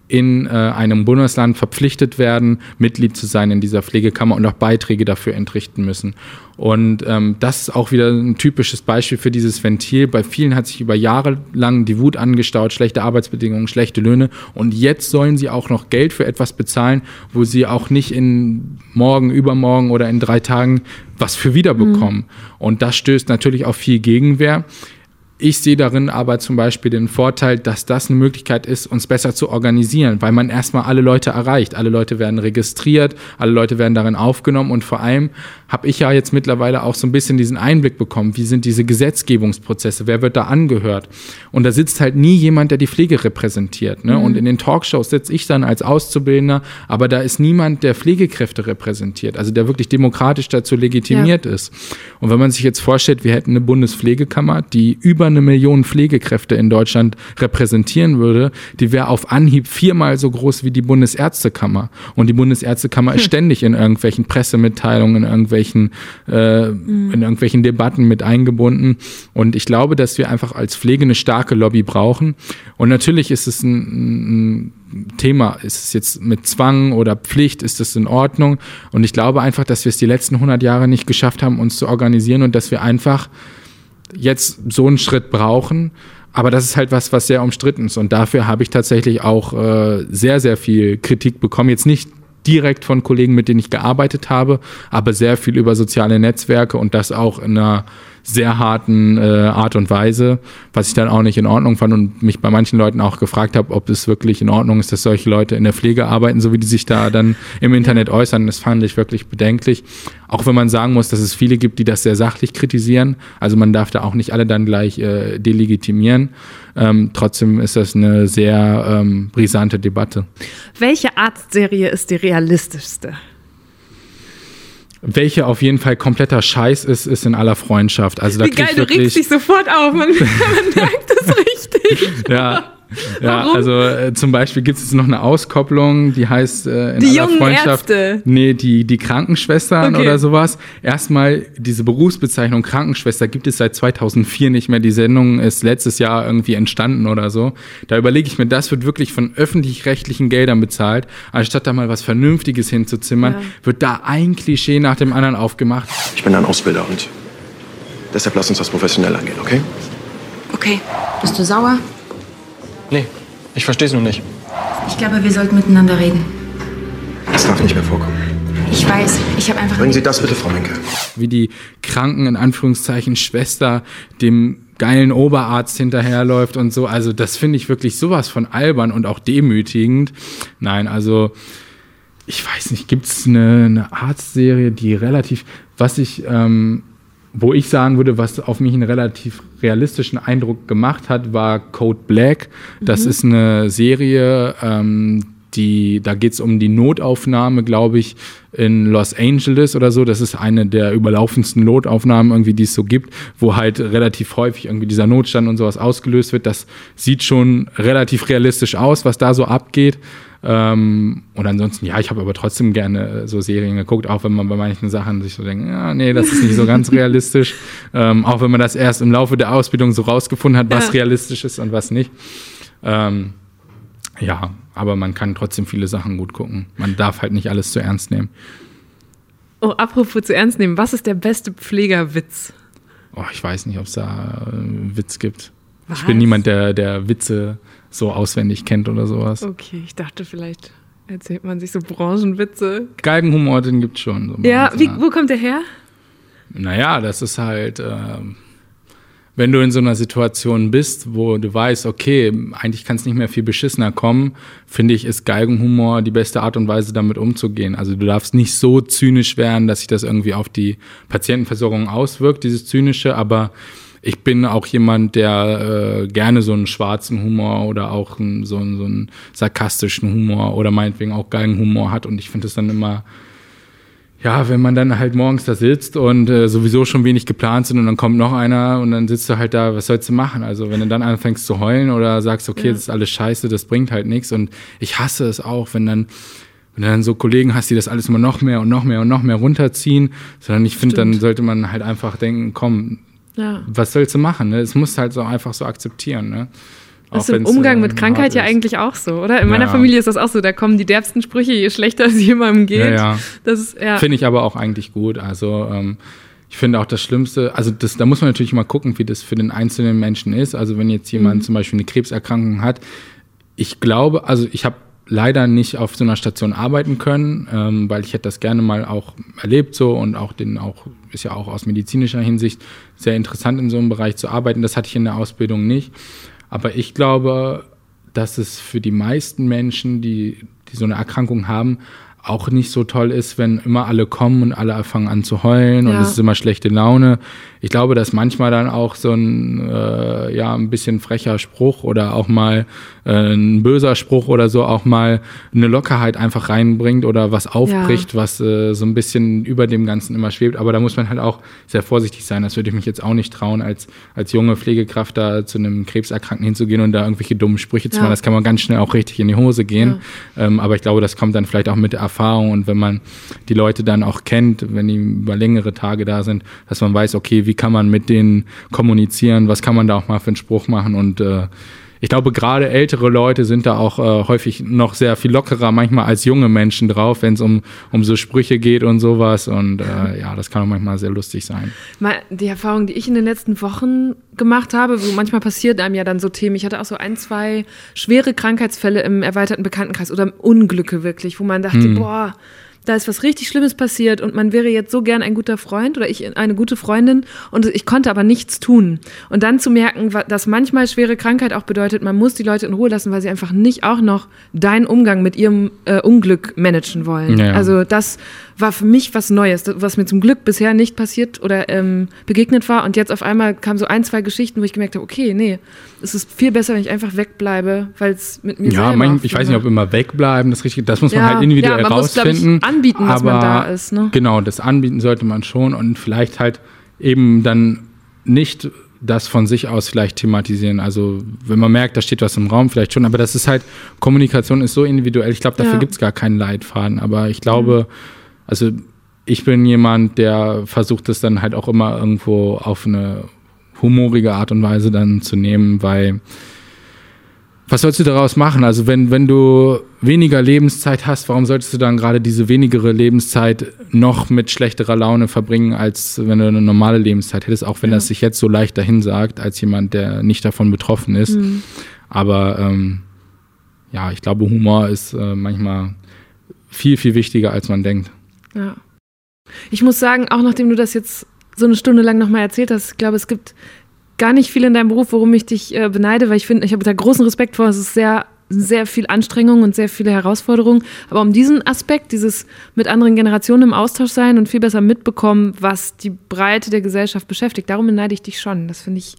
in äh, einem Bundesland verpflichtet werden, Mitglied zu sein in dieser Pflegekammer und auch Beiträge dafür entrichten müssen. Und ähm, das ist auch wieder ein typisches Beispiel für dieses Ventil. Bei vielen hat sich über Jahre lang die Wut angestaut, schlechte Arbeitsbedingungen, schlechte Löhne. Und jetzt sollen sie auch noch Geld für etwas bezahlen, wo sie auch nicht in morgen, übermorgen oder in drei Tagen was für wiederbekommen. Mhm. Und das stößt natürlich auf viel Gegenwehr. Ich sehe darin aber zum Beispiel den Vorteil, dass das eine Möglichkeit ist, uns besser zu organisieren, weil man erstmal alle Leute erreicht. Alle Leute werden registriert, alle Leute werden darin aufgenommen und vor allem habe ich ja jetzt mittlerweile auch so ein bisschen diesen Einblick bekommen, wie sind diese Gesetzgebungsprozesse, wer wird da angehört. Und da sitzt halt nie jemand, der die Pflege repräsentiert. Ne? Mhm. Und in den Talkshows sitze ich dann als Auszubildender, aber da ist niemand, der Pflegekräfte repräsentiert, also der wirklich demokratisch dazu legitimiert ja. ist. Und wenn man sich jetzt vorstellt, wir hätten eine Bundespflegekammer, die über eine Million Pflegekräfte in Deutschland repräsentieren würde, die wäre auf Anhieb viermal so groß wie die Bundesärztekammer. Und die Bundesärztekammer hm. ist ständig in irgendwelchen Pressemitteilungen, in irgendwelchen äh, mhm. in irgendwelchen Debatten mit eingebunden. Und ich glaube, dass wir einfach als Pflege eine starke Lobby brauchen. Und natürlich ist es ein, ein Thema, ist es jetzt mit Zwang oder Pflicht, ist das in Ordnung? Und ich glaube einfach, dass wir es die letzten 100 Jahre nicht geschafft haben, uns zu organisieren und dass wir einfach jetzt so einen Schritt brauchen. Aber das ist halt was, was sehr umstritten ist. Und dafür habe ich tatsächlich auch äh, sehr, sehr viel Kritik bekommen. Jetzt nicht direkt von Kollegen, mit denen ich gearbeitet habe, aber sehr viel über soziale Netzwerke und das auch in einer sehr harten äh, Art und Weise, was ich dann auch nicht in Ordnung fand und mich bei manchen Leuten auch gefragt habe, ob es wirklich in Ordnung ist, dass solche Leute in der Pflege arbeiten, so wie die sich da dann im Internet äußern. Das fand ich wirklich bedenklich. Auch wenn man sagen muss, dass es viele gibt, die das sehr sachlich kritisieren. Also man darf da auch nicht alle dann gleich äh, delegitimieren. Ähm, trotzdem ist das eine sehr ähm, brisante Debatte. Welche Arztserie ist die realistischste? Welche auf jeden Fall kompletter Scheiß ist, ist in aller Freundschaft. Also da Wie geil, du regst dich sofort auf, man, man merkt das richtig. ja, ja, Warum? also äh, zum Beispiel gibt es noch eine Auskopplung, die heißt äh, in die aller Freundschaft. Ärzte. Nee, die, die Krankenschwestern okay. oder sowas. Erstmal, diese Berufsbezeichnung Krankenschwester gibt es seit 2004 nicht mehr. Die Sendung ist letztes Jahr irgendwie entstanden oder so. Da überlege ich mir, das wird wirklich von öffentlich-rechtlichen Geldern bezahlt. Anstatt da mal was Vernünftiges hinzuzimmern, ja. wird da ein Klischee nach dem anderen aufgemacht. Ich bin ein Ausbilder und deshalb lass uns das professionell angehen, okay? Okay. Bist du sauer? Nee, ich verstehe es nur nicht. Ich glaube, wir sollten miteinander reden. Das darf nicht mehr vorkommen. Ich weiß, ich habe einfach. Bringen Sie das bitte, Frau Menke. Wie die Kranken, in Anführungszeichen, Schwester dem geilen Oberarzt hinterherläuft und so. Also, das finde ich wirklich sowas von albern und auch demütigend. Nein, also, ich weiß nicht, gibt es eine, eine Arztserie, die relativ, was ich ähm, wo ich sagen würde, was auf mich einen relativ realistischen Eindruck gemacht hat, war Code Black. Das mhm. ist eine Serie, ähm, die, da geht es um die Notaufnahme, glaube ich, in Los Angeles oder so. Das ist eine der überlaufendsten Notaufnahmen irgendwie, die es so gibt, wo halt relativ häufig irgendwie dieser Notstand und sowas ausgelöst wird. Das sieht schon relativ realistisch aus, was da so abgeht. Ähm, und ansonsten, ja, ich habe aber trotzdem gerne so Serien geguckt, auch wenn man bei manchen Sachen sich so denkt, ja, nee, das ist nicht so ganz realistisch. Ähm, auch wenn man das erst im Laufe der Ausbildung so rausgefunden hat, was ja. realistisch ist und was nicht. Ähm, ja, aber man kann trotzdem viele Sachen gut gucken. Man darf halt nicht alles zu ernst nehmen. Oh, apropos zu ernst nehmen, was ist der beste Pflegerwitz? Oh, ich weiß nicht, ob es da einen Witz gibt. Was? Ich bin niemand, der, der Witze so auswendig kennt oder sowas. Okay, ich dachte vielleicht erzählt man sich so Branchenwitze. Galgenhumor, den gibt es schon. So ja, wie, wo kommt der her? Naja, das ist halt, äh, wenn du in so einer Situation bist, wo du weißt, okay, eigentlich kann es nicht mehr viel beschissener kommen, finde ich, ist Galgenhumor die beste Art und Weise, damit umzugehen. Also du darfst nicht so zynisch werden, dass sich das irgendwie auf die Patientenversorgung auswirkt, dieses Zynische, aber ich bin auch jemand, der äh, gerne so einen schwarzen Humor oder auch einen, so, einen, so einen sarkastischen Humor oder meinetwegen auch geilen Humor hat. Und ich finde es dann immer, ja, wenn man dann halt morgens da sitzt und äh, sowieso schon wenig geplant sind und dann kommt noch einer und dann sitzt du halt da, was sollst du machen? Also wenn du dann anfängst zu heulen oder sagst, okay, ja. das ist alles scheiße, das bringt halt nichts. Und ich hasse es auch, wenn dann wenn du dann so Kollegen hast, die das alles immer noch mehr und noch mehr und noch mehr runterziehen, sondern ich finde, dann sollte man halt einfach denken, komm, ja. Was sollst du machen? Ne? Es muss halt so einfach so akzeptieren. Ne? Das ist im Umgang äh, mit Krankheit ja eigentlich auch so, oder? In meiner Ja. Familie ist das auch so. Da kommen die derbsten Sprüche, je schlechter es jemandem geht. Ja, ja. Finde ich aber auch eigentlich gut. Also ähm, ich finde auch das Schlimmste, also das, da muss man natürlich mal gucken, wie das für den einzelnen Menschen ist. Also wenn jetzt jemand Mhm. zum Beispiel eine Krebserkrankung hat, ich glaube, also ich habe leider nicht auf so einer Station arbeiten können, ähm, weil ich hätte das gerne mal auch erlebt so und auch den auch ist ja auch aus medizinischer Hinsicht sehr interessant in so einem Bereich zu arbeiten. Das hatte ich in der Ausbildung nicht. Aber ich glaube, dass es für die meisten Menschen, die, die so eine Erkrankung haben, auch nicht so toll ist, wenn immer alle kommen und alle fangen an zu heulen und Ja. es ist immer schlechte Laune. Ich glaube, dass manchmal dann auch so ein, äh, ja, ein bisschen frecher Spruch oder auch mal äh, ein böser Spruch oder so auch mal eine Lockerheit einfach reinbringt oder was aufbricht, was äh, so ein bisschen über dem Ganzen immer schwebt. Aber da muss man halt auch sehr vorsichtig sein. Das würde ich mich jetzt auch nicht trauen, als, als junge Pflegekraft da zu einem Krebserkrankten hinzugehen und da irgendwelche dummen Sprüche zu Ja. machen. Das kann man ganz schnell auch richtig in die Hose gehen. Ähm, aber ich glaube, das kommt dann vielleicht auch mit der Erfahrung und wenn man die Leute dann auch kennt, wenn die über längere Tage da sind, dass man weiß, okay, wie kann man mit denen kommunizieren, was kann man da auch mal für einen Spruch machen und äh, ich glaube, gerade ältere Leute sind da auch äh, häufig noch sehr viel lockerer, manchmal als junge Menschen drauf, wenn es um, um so Sprüche geht und sowas. Und äh, ja, das kann auch manchmal sehr lustig sein. Die Erfahrung, die ich in den letzten Wochen gemacht habe, wo manchmal passiert einem ja dann so Themen. Ich hatte auch so ein, zwei schwere Krankheitsfälle im erweiterten Bekanntenkreis oder Unglücke wirklich, wo man dachte, boah, da ist was richtig Schlimmes passiert und man wäre jetzt so gern ein guter Freund oder ich eine gute Freundin und ich konnte aber nichts tun. Und dann zu merken, dass manchmal schwere Krankheit auch bedeutet, man muss die Leute in Ruhe lassen, weil sie einfach nicht auch noch deinen Umgang mit ihrem äh, Unglück managen wollen. Ja. Also das war für mich was Neues, was mir zum Glück bisher nicht passiert oder ähm, begegnet war. Und jetzt auf einmal kamen so ein, zwei Geschichten, wo ich gemerkt habe, okay, nee, es ist viel besser, wenn ich einfach wegbleibe, weil es mit mir Ja, mein, ich weiß nicht, ob immer wegbleiben, das richtig, das muss man Ja, halt individuell ja, man muss, glaub ich, rausfinden. anbieten, dass man da ist, ne? Genau, das anbieten sollte man schon und vielleicht halt eben dann nicht das von sich aus vielleicht thematisieren. Also wenn man merkt, da steht was im Raum, vielleicht schon, aber das ist halt, Kommunikation ist so individuell. Ich glaube, dafür Ja. Mhm. gibt es gar keinen Leitfaden, aber ich glaube, also ich bin jemand, der versucht es dann halt auch immer irgendwo auf eine humorige Art und Weise dann zu nehmen, weil was sollst du daraus machen? Also wenn, wenn du weniger Lebenszeit hast, warum solltest du dann gerade diese wenigere Lebenszeit noch mit schlechterer Laune verbringen, als wenn du eine normale Lebenszeit hättest, auch wenn das sich jetzt so leicht dahin sagt, als jemand, der nicht davon betroffen ist. Aber ähm, ja, ich glaube, Humor ist äh, manchmal viel, viel wichtiger, als man denkt. Ja. Ich muss sagen, auch nachdem du das jetzt so eine Stunde lang nochmal erzählt hast, ich glaube, es gibt gar nicht viel in deinem Beruf, worum ich dich äh, beneide, weil ich finde, ich habe da großen Respekt vor. Es ist sehr, sehr viel Anstrengung und sehr viele Herausforderungen. Aber um diesen Aspekt, dieses mit anderen Generationen im Austausch sein und viel besser mitbekommen, was die Breite der Gesellschaft beschäftigt, darum beneide ich dich schon. Das finde ich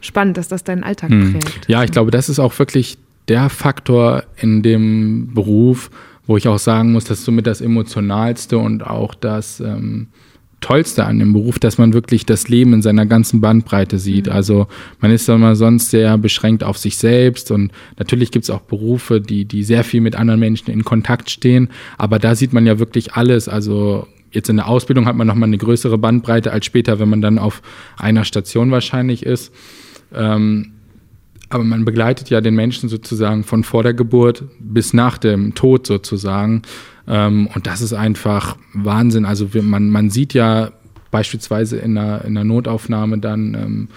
spannend, dass das deinen Alltag Hm. prägt. Ja, ich glaube, das ist auch wirklich der Faktor in dem Beruf, wo ich auch sagen muss, das ist somit das Emotionalste und auch das ähm, Tollste an dem Beruf, dass man wirklich das Leben in seiner ganzen Bandbreite sieht. Also man ist immer sonst sehr beschränkt auf sich selbst und natürlich gibt es auch Berufe, die, die sehr viel mit anderen Menschen in Kontakt stehen, aber da sieht man ja wirklich alles. Also jetzt in der Ausbildung hat man nochmal eine größere Bandbreite als später, wenn man dann auf einer Station wahrscheinlich ist. Ähm, aber man begleitet ja den Menschen sozusagen von vor der Geburt bis nach dem Tod sozusagen. Ähm, und das ist einfach Wahnsinn. Also man, man sieht ja beispielsweise in einer, in einer Notaufnahme dann ähm,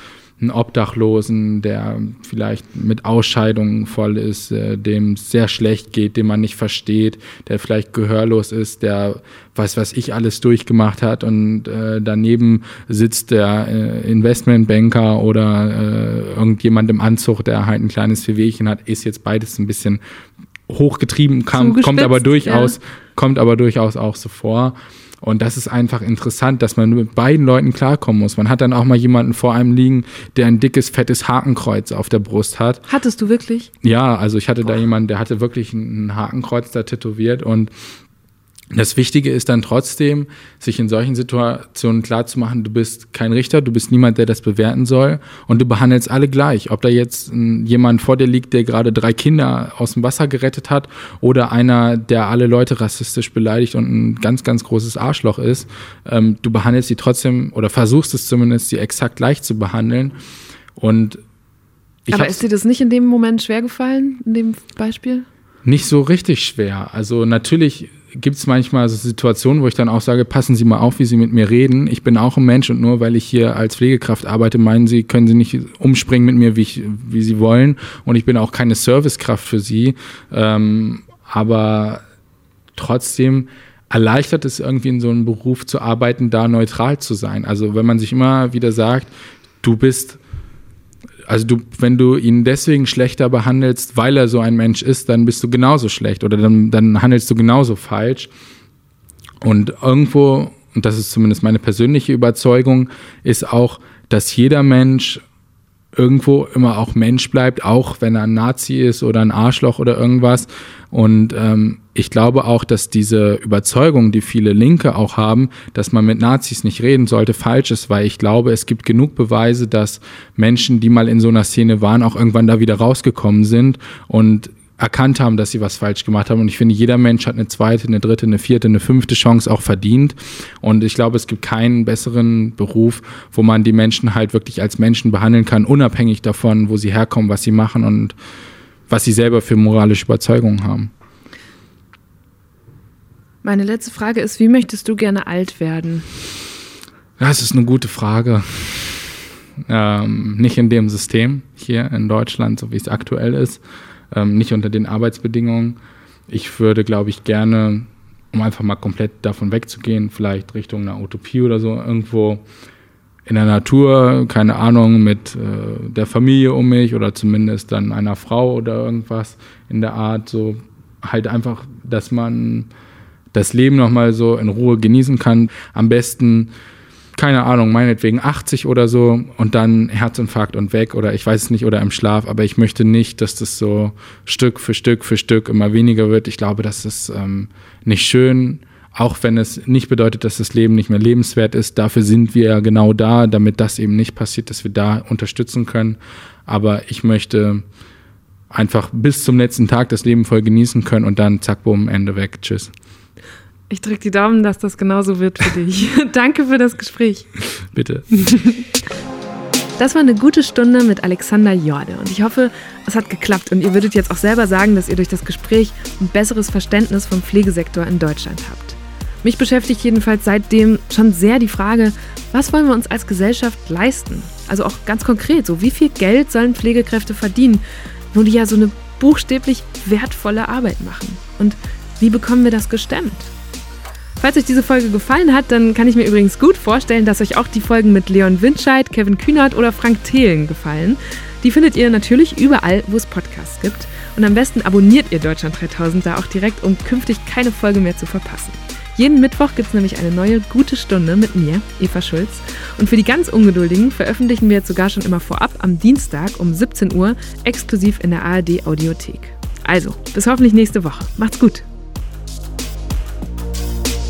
einen Obdachlosen, der vielleicht mit Ausscheidungen voll ist, äh, dem es sehr schlecht geht, den man nicht versteht, der vielleicht gehörlos ist, der weiß, was ich alles durchgemacht hat und äh, daneben sitzt der äh, Investmentbanker oder äh, irgendjemand im Anzug, der halt ein kleines Wehwehchen hat, ist jetzt beides ein bisschen hochgetrieben, kam, kommt aber durchaus, ja. kommt aber durchaus auch so vor. Und das ist einfach interessant, dass man mit beiden Leuten klarkommen muss. Man hat dann auch mal jemanden vor einem liegen, der ein dickes, fettes Hakenkreuz auf der Brust hat. Hattest du wirklich? Ja, also ich hatte da jemanden, der hatte wirklich ein Hakenkreuz da tätowiert und das Wichtige ist dann trotzdem, sich in solchen Situationen klarzumachen, du bist kein Richter, du bist niemand, der das bewerten soll und du behandelst alle gleich. Ob da jetzt ein, jemand vor dir liegt, der gerade drei Kinder aus dem Wasser gerettet hat oder einer, der alle Leute rassistisch beleidigt und ein ganz, ganz großes Arschloch ist, ähm, du behandelst sie trotzdem oder versuchst es zumindest, sie exakt gleich zu behandeln und Aber ist dir das nicht in dem Moment schwer gefallen, in dem Beispiel? Nicht so richtig schwer. Also natürlich gibt es manchmal so Situationen, wo ich dann auch sage, passen Sie mal auf, wie Sie mit mir reden. Ich bin auch ein Mensch und nur weil ich hier als Pflegekraft arbeite, meinen Sie, können Sie nicht umspringen mit mir, wie, ich, wie Sie wollen. Und ich bin auch keine Servicekraft für Sie. Ähm, aber trotzdem erleichtert es irgendwie in so einem Beruf zu arbeiten, da neutral zu sein. Also wenn man sich immer wieder sagt, du bist also du, wenn du ihn deswegen schlechter behandelst, weil er so ein Mensch ist, dann bist du genauso schlecht oder dann, dann handelst du genauso falsch. Und irgendwo, und das ist zumindest meine persönliche Überzeugung, ist auch, dass jeder Mensch irgendwo immer auch Mensch bleibt, auch wenn er ein Nazi ist oder ein Arschloch oder irgendwas. Und ähm, ich glaube auch, dass diese Überzeugung, die viele Linke auch haben, dass man mit Nazis nicht reden sollte, falsch ist, weil ich glaube, es gibt genug Beweise, dass Menschen, die mal in so einer Szene waren, auch irgendwann da wieder rausgekommen sind und erkannt haben, dass sie was falsch gemacht haben. Und ich finde, jeder Mensch hat eine zweite, eine dritte, eine vierte, eine fünfte Chance auch verdient. Und ich glaube, es gibt keinen besseren Beruf, wo man die Menschen halt wirklich als Menschen behandeln kann, unabhängig davon, wo sie herkommen, was sie machen und was sie selber für moralische Überzeugungen haben. Meine letzte Frage ist, wie möchtest du gerne alt werden? Das ist eine gute Frage. Ähm, nicht in dem System hier in Deutschland, so wie es aktuell ist ähm, nicht unter den Arbeitsbedingungen. Ich würde, glaube ich, gerne, um einfach mal komplett davon wegzugehen, vielleicht Richtung einer Utopie oder so, irgendwo in der Natur, keine Ahnung, mit äh, der Familie um mich oder zumindest dann einer Frau oder irgendwas in der Art, so halt einfach, dass man das Leben nochmal so in Ruhe genießen kann. Am besten keine Ahnung, meinetwegen 80 oder so und dann Herzinfarkt und weg oder ich weiß es nicht oder im Schlaf, aber ich möchte nicht, dass das so Stück für Stück für Stück immer weniger wird. Ich glaube, das ist ähm, nicht schön, auch wenn es nicht bedeutet, dass das Leben nicht mehr lebenswert ist. Dafür sind wir ja genau da, damit das eben nicht passiert, dass wir da unterstützen können. Aber ich möchte einfach bis zum letzten Tag das Leben voll genießen können und dann zack, bumm, Ende weg. Tschüss. Ich drücke die Daumen, dass das genauso wird für dich. Danke für das Gespräch. Bitte. Das war eine gute Stunde mit Alexander Jorde und ich hoffe, es hat geklappt und ihr würdet jetzt auch selber sagen, dass ihr durch das Gespräch ein besseres Verständnis vom Pflegesektor in Deutschland habt. Mich beschäftigt jedenfalls seitdem schon sehr die Frage, was wollen wir uns als Gesellschaft leisten? Also auch ganz konkret, so wie viel Geld sollen Pflegekräfte verdienen, wo die ja so eine buchstäblich wertvolle Arbeit machen? Und wie bekommen wir das gestemmt? Falls euch diese Folge gefallen hat, dann kann ich mir übrigens gut vorstellen, dass euch auch die Folgen mit Leon Windscheid, Kevin Kühnert oder Frank Thelen gefallen. Die findet ihr natürlich überall, wo es Podcasts gibt. Und am besten abonniert ihr Deutschland 3000 da auch direkt, um künftig keine Folge mehr zu verpassen. Jeden Mittwoch gibt es nämlich eine neue gute Stunde mit mir, Eva Schulz. Und für die ganz Ungeduldigen veröffentlichen wir jetzt sogar schon immer vorab am Dienstag um 17 Uhr exklusiv in der ARD Audiothek. Also, bis hoffentlich nächste Woche. Macht's gut!